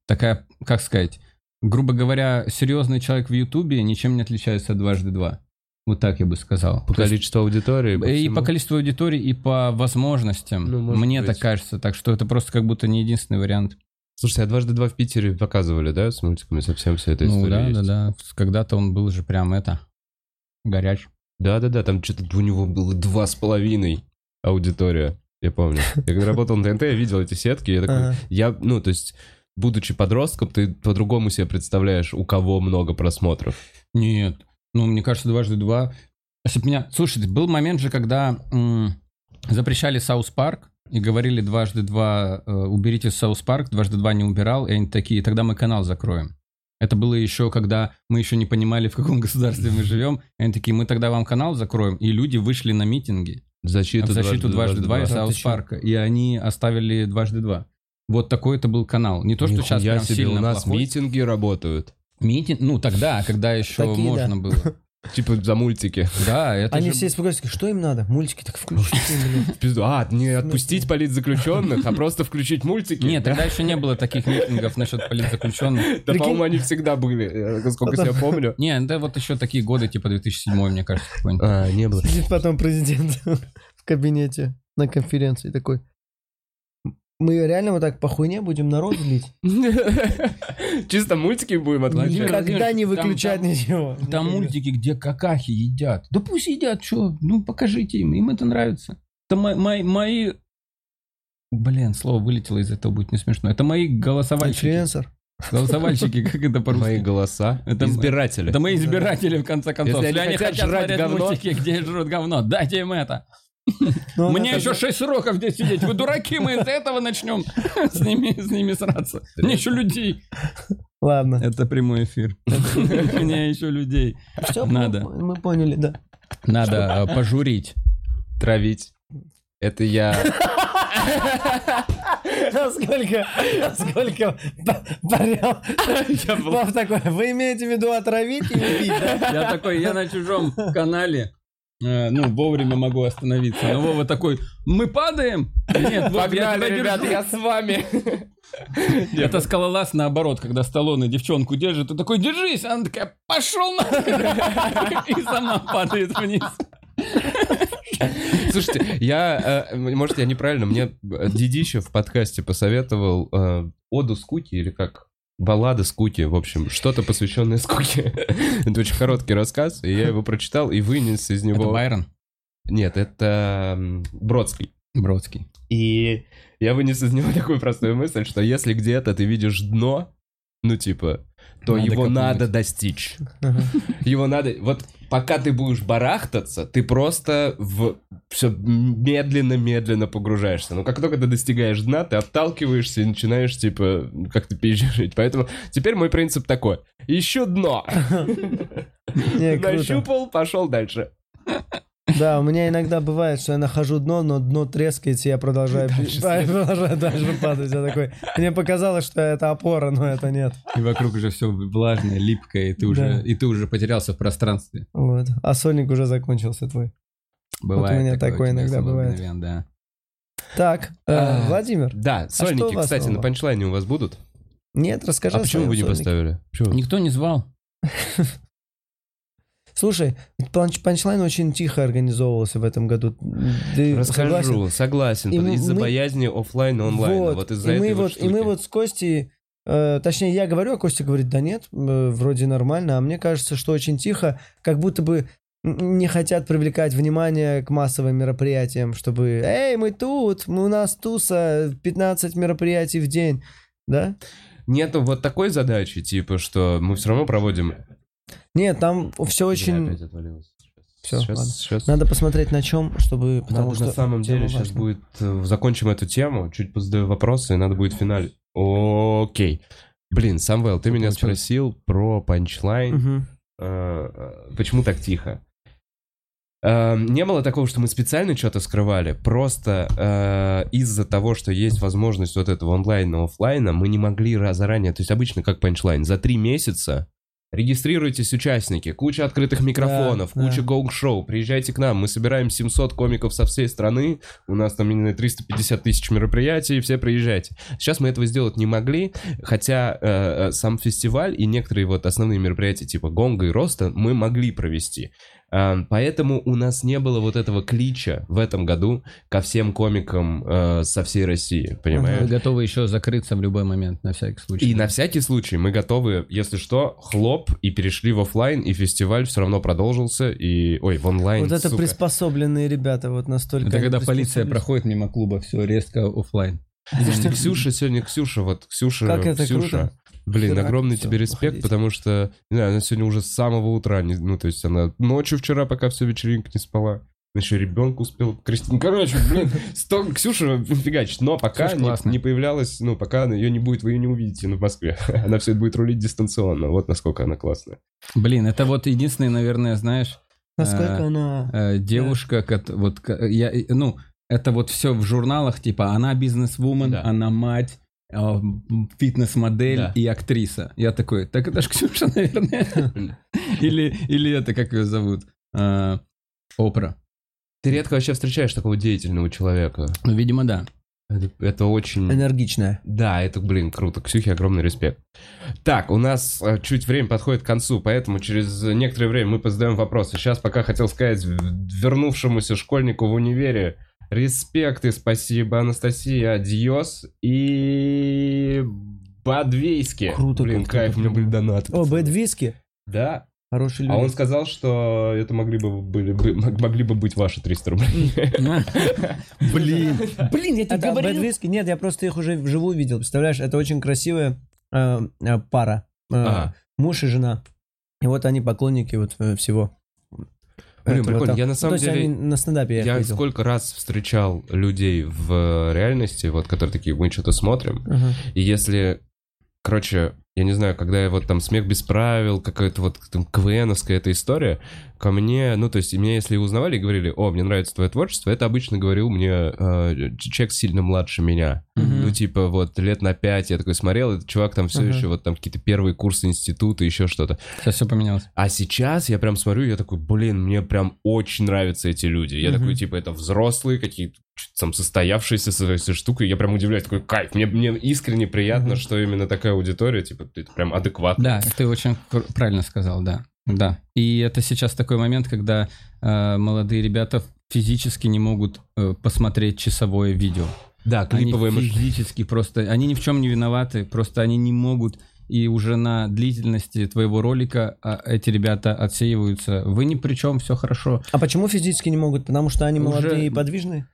такая, как сказать, грубо говоря, серьезный человек в Ютубе ничем не отличается от дважды два. Вот так я бы сказал. По То есть, количеству аудитории. по и всему. по количеству аудитории, и по возможностям. Ну, Мне быть. так кажется. Так что это просто как будто не единственный вариант. Слушайте, а дважды два в Питере показывали, да, с мультиками совсем вся эта ну история да, есть? да, да. Когда-то он был же прям это горяч. Да-да-да, там что-то у него было два с половиной аудитория, я помню. Я когда работал на ТНТ, я видел эти сетки, я такой, я, ну, то есть, будучи подростком, ты по-другому себе представляешь, у кого много просмотров. Нет. Ну, мне кажется, дважды два. Если б меня... Слушайте, был момент же, когда м, запрещали South Park и говорили дважды два, э, уберите Саус Парк, дважды два не убирал, и они такие, тогда мы канал закроем. Это было еще, когда мы еще не понимали, в каком государстве мы живем. И они такие, мы тогда вам канал закроем. И люди вышли на митинги В защиту, в защиту дважды два и South чё? Парка. И они оставили дважды два. Вот такой это был канал. Не то, что сейчас Нихуя прям себе, сильно у нас плохой. митинги работают. Митинг, ну тогда, когда еще Такие, можно было. Типа за мультики. Да, это Они же- все испугались, что им надо? Мультики так включите, блин. В пизду. А, не отпустить политзаключенных, а просто включить мультики? Нет, тогда еще не было таких митингов насчет политзаключенных. Да, по-моему, они всегда были, э, сколько себя помню. Не, это вот еще такие годы, типа 2007, мне кажется, какой-нибудь. А, не было. Сидит потом президент в кабинете на конференции такой. Мы реально вот так по хуйне будем народ злить? Чисто мультики будем отключать. Никогда не выключать ничего. Там мультики, где какахи едят. Да пусть едят, что? Ну, покажите им, им это нравится. Это мо- мои... мои... Блин, слово вылетело из этого, будет не смешно. Это мои голосовальщики. Инфлюенсер. Голосовальщики, как это Мои по-русски? голоса. Это- Избиратели. Это мои избиратели, в конце концов. Если они хотят жрать говно. мультики, где жрут говно, дайте им это. Ну, он Мне это- еще 6 сроков здесь сидеть. Вы дураки, мы из этого начнем с ними, с ними сраться. Мне еще людей. Ладно. Это прямой эфир. Мне еще людей. Всё, Надо. Мы мы поняли, да. Надо э, пожурить. Травить. Это я... Насколько, насколько порял. Вов такой, вы имеете в виду отравить и убить, да? Я такой, я на чужом канале. Э, Ну, вовремя могу остановиться. Но Вова такой, мы падаем? Нет, Вов, я Погнали, тебя ребят, держу. я с вами. Это скалолаз наоборот, когда Сталлоне девчонку держит, ты такой, держись, она такая, пошел на И сама падает вниз. Слушайте, я, э, может, я неправильно, мне Дидищев в подкасте посоветовал э, оду скуки или как? Баллада скуки, в общем, что-то посвященное скуке. Это очень короткий рассказ, и я его прочитал и вынес из Это него... Байрон Нет, это Бродский. Бродский. И я вынес из него такую простую мысль, что если где-то ты видишь дно, ну типа, то Надо его копнуть. надо достичь. Ага. Его надо... Вот пока ты будешь барахтаться, ты просто в все медленно-медленно погружаешься. Но как только ты достигаешь дна, ты отталкиваешься и начинаешь, типа, как-то жить. Поэтому теперь мой принцип такой. Ищу дно. Нащупал, пошел дальше. Да, у меня иногда бывает, что я нахожу дно, но дно трескается, и я продолжаю, Дальше продолжаю дальше падать. Я такой, мне показалось, что это опора, но это нет. И вокруг уже все влажное, липкое, и ты уже, и ты уже потерялся в пространстве. Вот. А сольник уже закончился твой. Бывает меня такое у тебя иногда самого бывает. да. Так, э, А, Владимир. Да, что сольники, кстати, на панчлайне у вас будут? Нет, расскажи А почему вы не поставили? Почему? Никто не звал. Слушай, панч- панчлайн очень тихо организовывался в этом году. Ты согласен? Расскажу, согласен. И мы- из-за мы- боязни оффлайна онлайна. Вот, Вот, из-за и мы вот вот, и мы вот с Костей, э, точнее, я говорю, а Костя говорит, да нет, э, вроде нормально, а мне кажется, что очень тихо, как будто бы не хотят привлекать внимание к массовым мероприятиям, чтобы, эй, мы тут, мы, у нас туса, 15 мероприятий в день, да? Нету вот такой задачи, типа, что мы все равно проводим... Нет, там все очень... Всё, сейчас, ладно. сейчас. Надо посмотреть на чем, чтобы... Потому Надо что на самом деле сейчас важна. будет... э, Закончим эту тему, чуть позадаю вопросы, и надо будет финале. Окей. Блин, Самвел, ты Что меня получилось? спросил про панчлайн. Э, э, Почему так тихо? Э, Не было такого, что мы специально что-то скрывали. Просто из-за того, что есть возможность вот этого онлайна, оффлайна, мы не могли заранее. То есть обычно как панчлайн. За три месяца регистрируйтесь участники, куча открытых микрофонов, Да, куча да. гоу-шоу. Приезжайте к нам. Мы собираем 700 комиков со всей страны. У нас там именно 350 тысяч мероприятий. Все приезжайте. Сейчас мы этого сделать не могли, хотя э, э, сам фестиваль и некоторые вот основные мероприятия типа Гонга и Роста мы могли провести. А, Поэтому у нас не было вот этого клича в этом году ко всем комикам э, со всей России, Мы понимаешь? готовы еще закрыться в любой момент, на всякий случай. И на всякий случай мы готовы, если что, хлоп, и перешли в оффлайн, и фестиваль все равно продолжился, и... Ой, в онлайн, Вот это сука. приспособленные ребята, вот настолько... Это когда полиция проходит мимо клуба, все резко. Слушайте, Ксюша сегодня, Ксюша, вот Ксюша, Как это Ксюша. круто. Блин, Херак, огромный всё, тебе респект, уходите. потому что, не знаю, она сегодня уже с самого утра, не- ну, то есть она ночью вчера, пока всю вечеринку не спала, еще ребенка успел крестить. Ну, короче, блин, сто... Ксюша фигачит, но пока Ксюша не, классная. не появлялась, ну, пока ее не будет, вы ее не увидите ну, в Москве. Она все это будет рулить дистанционно, вот насколько она классная. Блин, это вот единственный, наверное, знаешь, Насколько э, она... э, девушка, кот- вот я, ну, это вот все в журналах, типа, она бизнес-вумен, Да. она мать, фитнес-модель Да. и актриса. Я такой, так это ж Ксюша, наверное. Или, или это, как ее зовут? А, Опра. Ты редко вообще встречаешь такого деятельного человека. Ну, видимо, да. Это, это очень... Энергичная. Да, это, блин, круто. Ксюхе огромный респект. Так, у нас э, чуть время подходит к концу, поэтому через некоторое время мы позадаем вопросы. Сейчас пока хотел сказать вернувшемуся школьнику в универе респект и спасибо, Анастасия, адьос и Бадвейски. Круто, Блин, круто, кайф, у круто. меня были донаты. О, Виски. Да. Хороший А он люди. сказал, что это могли бы, были, бы- могли бы быть ваши 300 рублей. Блин. Блин, я тебе Это Бэд говорил. Нет, я просто их уже вживую видел. Представляешь, это очень красивая э, э, пара. Э. Муж и жена. И вот они поклонники вот всего. Блин, прикольно. там. Я на Ну, самом есть деле- на стендапе я, Я видел. сколько раз встречал людей в реальности, вот, которые такие, мы что-то смотрим, Ага. и если, короче, я не знаю, когда я вот там смех без правил, какая-то вот там КВНовская эта история, ко мне, ну, то есть, меня если узнавали и говорили, о, мне нравится твое творчество, это обычно говорил мне э, человек сильно младше меня. Мгм. Ну, типа, вот лет на пять я такой смотрел, этот чувак там все Ага. еще, вот там какие-то первые курсы института, еще что-то. Сейчас все поменялось. А сейчас я прям смотрю, я такой, блин, мне прям очень нравятся эти люди. Я Мгм. такой, типа, это взрослые, какие-то там состоявшиеся с этой штукой. Я прям удивляюсь, такой кайф. Мне, мне искренне приятно, Мгм. что именно такая аудитория, типа, это прям адекватно. Да, ты очень правильно сказал, да. Да. И это сейчас такой момент, когда э, молодые ребята физически не могут э, посмотреть часовое видео. Да, клиповые они физически просто, они ни в чем не виноваты, просто они не могут. И уже на длительности твоего ролика а, эти ребята отсеиваются. Вы ни при чем, все хорошо. А почему физически не могут? Потому что они Уже- молодые и подвижные?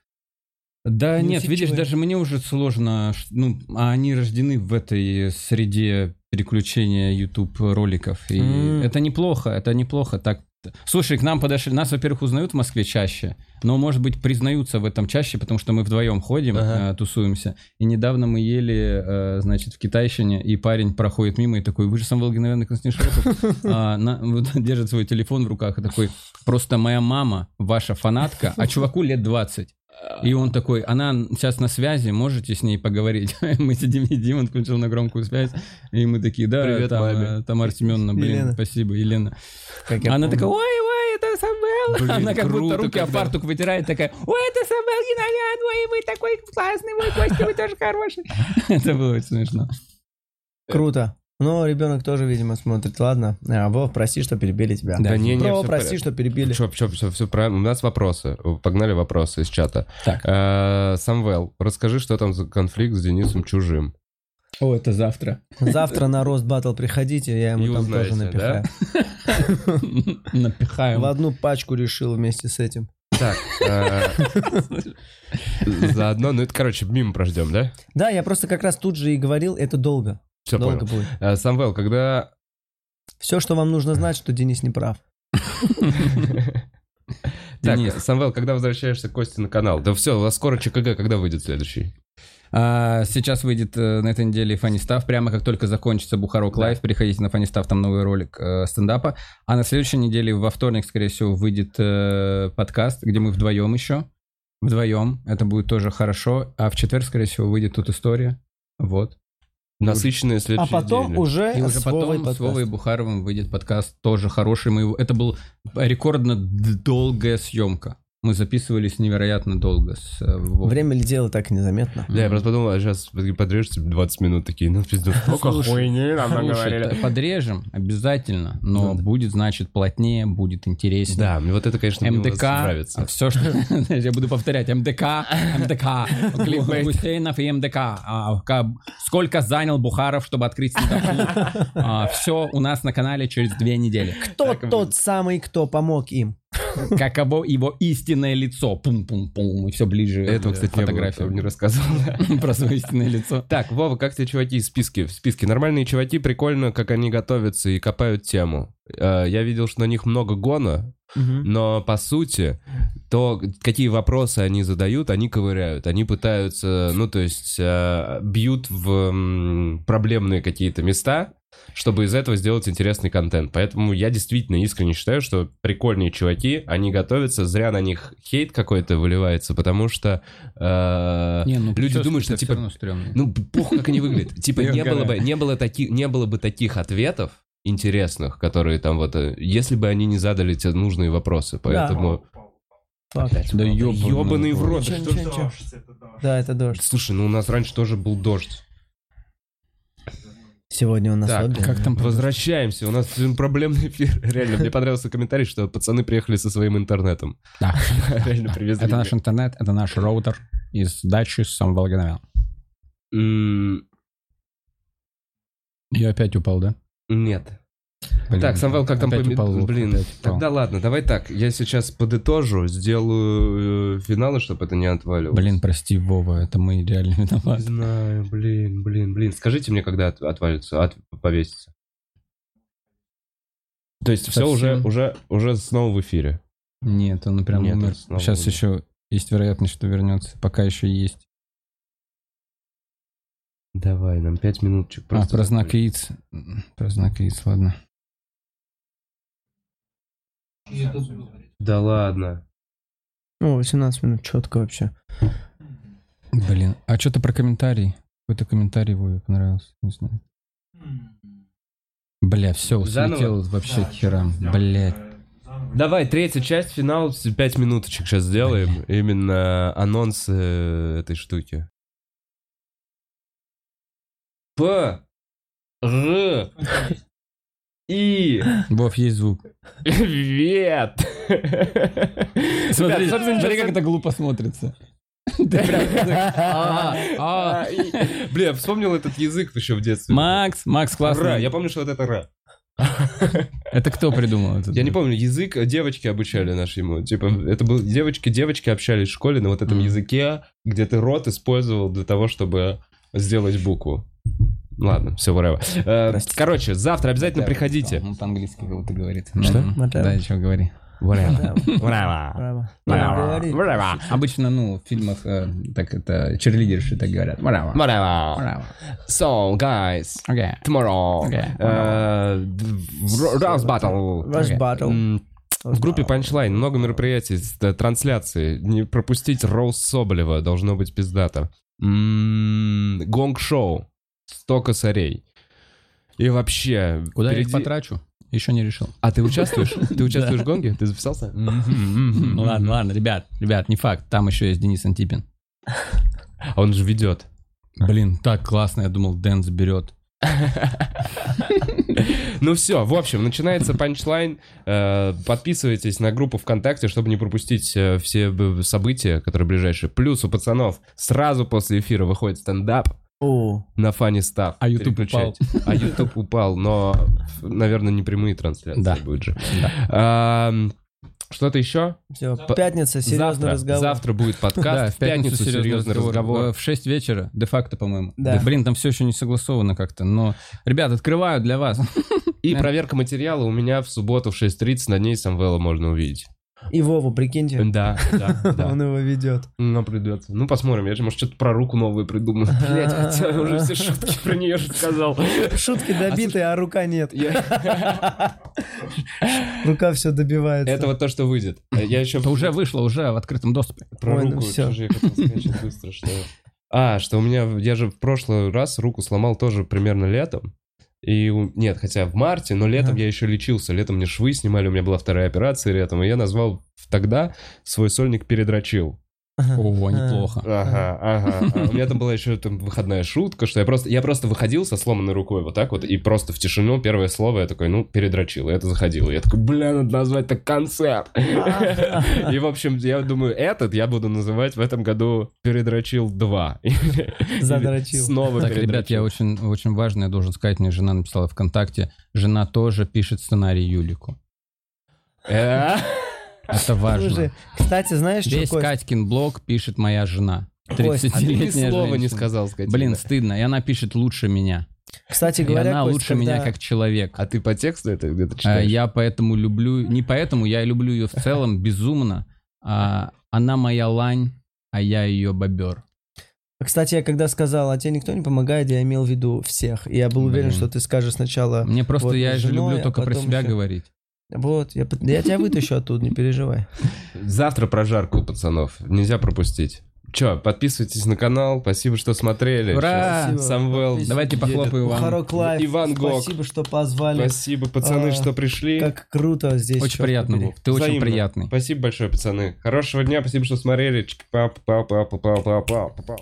Да нет, Неусидчивые. видишь, даже мне уже сложно, ну, а они рождены в этой среде переключения YouTube роликов, и М. это неплохо, это неплохо. Так, слушай, к нам подошли, нас, во-первых, узнают в Москве чаще, но, может быть, признаются в этом чаще, потому что мы вдвоем ходим, Ага. э, тусуемся. И недавно мы ели, э, значит, в китайщине, и парень проходит мимо и такой, вы же Самвел Геновенный Константин Широков?» А, на- вот держит свой телефон в руках и такой, просто моя мама ваша фанатка, а чуваку лет 20. И он такой, она сейчас на связи, можете с ней поговорить? Мы сидим, едим, он включил на громкую связь, и мы такие, да, Привет, там, маме. э, Тамара Семеновна, блин, Елена. спасибо, Елена. Как Она помню. такая, ой, ой, это Самвел. Она как круто, будто руки о когда- фартук вытирает, такая, ой, это Самвел Геновян, ой, вы такой классный, ой, Костя, вы тоже хороший. Это было очень смешно. Круто. Но ребенок тоже, видимо, смотрит. Ладно. А, Вов, прости, что перебили тебя. Да, не, не, всё в прости, порядке. что перебили. Чё, чё, всё, всё правильно. У нас вопросы. Погнали вопросы из чата. Так. Э, Самвел, расскажи, что там за конфликт с Денисом Чужим. О, это завтра. Завтра на рост батл приходите, я ему И там узнаете, тоже напихаю. Напихаем. В одну пачку решил вместе с этим. Так, э, заодно, ну это, короче, мимо прождем, да? Да, я просто как раз тут же и говорил, это долго. Все долго понял. будет. Э, Самвел, когда... Все, что вам нужно знать, что Денис не прав. Так, Денис. Самвел, когда возвращаешься к Косте на канал? Да все, у вас скоро ЧКГ, когда выйдет следующий? А, сейчас выйдет э, на этой неделе Фанни Став. Прямо как только закончится Бухарок Да. Лайв, переходите на Фанни Став, там новый ролик э, стендапа. А на следующей неделе, во вторник, скорее всего, выйдет э, подкаст, где мы вдвоем еще. Вдвоем. Это будет тоже хорошо. А в четверг, скорее всего, выйдет тут история. Вот. Насыщенные А следующие потом недели. уже, И уже с Вовой потом с подкаст. Вовой Бухаровым выйдет подкаст тоже хороший. Мы его... Это был рекордно долгая съемка. Мы записывались невероятно долго с э. Время летело так незаметно. Да, я просто подумал, а сейчас подрежете 20 минут такие, ну, пиздец, сколько хуйни нам наговорили. подрежем обязательно, но да. будет, значит, плотнее, будет интереснее. Да, мне вот это, конечно, мне у вас МДК, нравится. все, что... Я буду повторять. МДК, МДК, Кликбейт. Гусейнов и МДК. А, ка- Сколько занял Бухаров, чтобы открыть стендап Все у нас на канале через две недели. Кто тот самый, кто помог им? Каково его истинное лицо. Пум-пум-пум. И все ближе Этого, кстати, фотография. не рассказывал. Про свое истинное лицо. Так, Вова, как тебе чуваки в списке? В списке нормальные чуваки, прикольно, как они готовятся и копают тему. Э, Я видел, что на них много гона, но по сути, то, какие вопросы они задают, они ковыряют. Они пытаются, ну, то есть, э, бьют в проблемные какие-то места, чтобы из этого сделать интересный контент. Поэтому я действительно искренне считаю, что прикольные чуваки, они готовятся, зря на них хейт какой-то выливается, потому что э, Не, ну, люди думают, что типа ну, похуй, как они выглядят. Типа, не было, бы, не, было таки, не было бы таких ответов интересных, которые там вот... э, Если бы они не задали те нужные вопросы. Поэтому... Фак. Да ёбаный, Ёбаный в рот. Ничего. Да, это дождь. Слушай, ну у нас раньше тоже был дождь. Сегодня у нас Так, отдых. Как там Возвращаемся. У нас проблемный эфир. Реально, мне понравился комментарий, что пацаны приехали со своим интернетом. Да. Реально привезли. Это наш интернет, это наш роутер из дачи с самого. М, Я опять упал, да? Нет. Блин. Так, Самвел, как там поме- упал Блин, тогда ладно, давай так. Я сейчас подытожу, сделаю э, финалы, чтобы это не отваливалось. Блин, прости, Вова, это мы реально Не виноваты. знаю, блин, блин, блин. Скажите мне, когда от- отвалится, от- повесится. То есть все уже, Совсем? уже, уже снова в эфире. Нет, он прям Нет, умер. снова Сейчас умер. еще есть вероятность, что вернется. Пока еще есть. Давай, нам пять минуточек. А, просто про знак яиц. Про знак яиц, ладно. Да ладно. О, 18 минут, четко вообще. Блин, а что-то про комментарий? Какой-то комментарий Вове понравился, не знаю. Бля, все, Заново? слетел вообще к херам. Блять. Давай, третья часть, финал, с- пять минуточек сейчас сделаем. Именно анонс э, этой штуки. П. Р. И. Вов, есть звук. Привет. Смотри, Ребят, смотри, как это глупо смотрится. А, а. А, Бля, вспомнил этот язык еще в детстве. Макс, Макс, Ра, классно. я помню, что вот это ра. Это кто придумал это? Я не помню, язык девочки обучали наш ему. Типа, это был девочки, девочки общались в школе на вот этом языке, где ты рот использовал для того, чтобы сделать букву. Ладно, все, whatever. Э, Простите. Короче, завтра обязательно приходите. Он по-английски как будто говорит. Что? Да, что говори. Whatever. Whatever. Whatever. Whatever. Обычно, ну, в фильмах э, так это черлидерши так говорят. Whatever. Whatever. Whatever. So, guys, Okay. tomorrow. Okay. Rouse Battle. Rush. Battle. В группе Punchline много мероприятий, с- трансляции. Не пропустить Роуз Соболева, должно быть пиздато. Гонг-шоу. 100 косарей. И вообще... Куда я их впереди- потрачу? Еще не решил. А ты участвуешь? Ты участвуешь в гонге? Ты записался? Ну ладно, ладно, ребят, ребят, не факт. Там еще есть Денис Антипин. А он же ведет. Блин, так классно, я думал, Дэн заберет. Ну все, в общем, начинается панчлайн. Э, Подписывайтесь на группу ВКонтакте, чтобы не пропустить э, все события, которые ближайшие. Плюс у пацанов сразу после эфира выходит стендап О, на фане став. А YouTube Переключайте. А YouTube упал, но, наверное, не прямые трансляции Да. будет же. Ам, Что-то еще? все, пятница, серьезный завтра, разговор. завтра будет подкаст. Да, в пятницу серьезный разговор. Э, В 6 вечера, де-факто, по-моему. Да. Блин, там все еще не согласовано как-то, но... Ребят, открываю для вас. И проверка материала у меня в субботу в 6.30 на ней Самвела можно увидеть. И Вову, прикиньте, Да, да, да. он его ведет. Ну, придется. Ну, посмотрим. Я же, может, что-то про руку новую придумаю. Блять, хотя я уже все шутки про нее же сказал. Шутки добиты, а рука нет. Рука все добивается. Это вот то, что выйдет. Я еще Это уже вышло, уже в открытом доступе. про ну руку. Что же я хотел сказать быстро, что... А, что у меня... Я же в прошлый раз руку сломал тоже примерно летом. И нет, хотя в марте, но летом Ага. я еще лечился. Летом мне швы снимали, у меня была вторая операция летом, и я назвал тогда свой сольник «Передрочил». О, неплохо. Ага, ага. А у меня там была еще там выходная шутка, что я просто, я просто выходил со сломанной рукой вот так вот, и просто в тишину первое слово я такой, ну, передрочил, и это заходило. Я такой, бля, надо назвать так концерт. И, в общем, я думаю, этот я буду называть в этом году «Передрочил 2». Задрочил. Снова Так, ребят, я очень, очень важно, я должен сказать, мне жена написала ВКонтакте, жена тоже пишет сценарий Юлику. Э? Это важно. Слушай, кстати, знаешь, что, Весь Кость? Катькин блог пишет моя жена. Кость, а А ты ни 30-летняя слова не женщина. сказал, скотина. Блин, стыдно. И она пишет лучше меня. Кстати И говоря, она Кость, лучше меня когда- как человек. А ты по тексту это где-то А, читаешь? Я поэтому люблю... Не поэтому, я люблю ее в целом безумно. А, Она моя лань, а я ее бобер. Кстати, я когда сказал, а тебе никто не помогает, я имел в виду всех. И я был уверен, Блин. что ты скажешь сначала, Мне просто, Вот я же женой, люблю а только про себя ещё. говорить. Вот, я, я тебя вытащу оттуда, не переживай. Завтра прожарку, пацанов. Нельзя пропустить. Че, подписывайтесь на канал. Спасибо, что смотрели. Ура! Самвел. Давайте похлопаю вам. Бухарог Лайв, Иван Гог. спасибо, что позвали. Спасибо, пацаны, А, что пришли. Как круто здесь. Очень приятно. Вов. Ты очень приятный. Спасибо большое, пацаны. Хорошего дня, спасибо, что смотрели. Чик-пап-пап-пап-пап-пап-пап.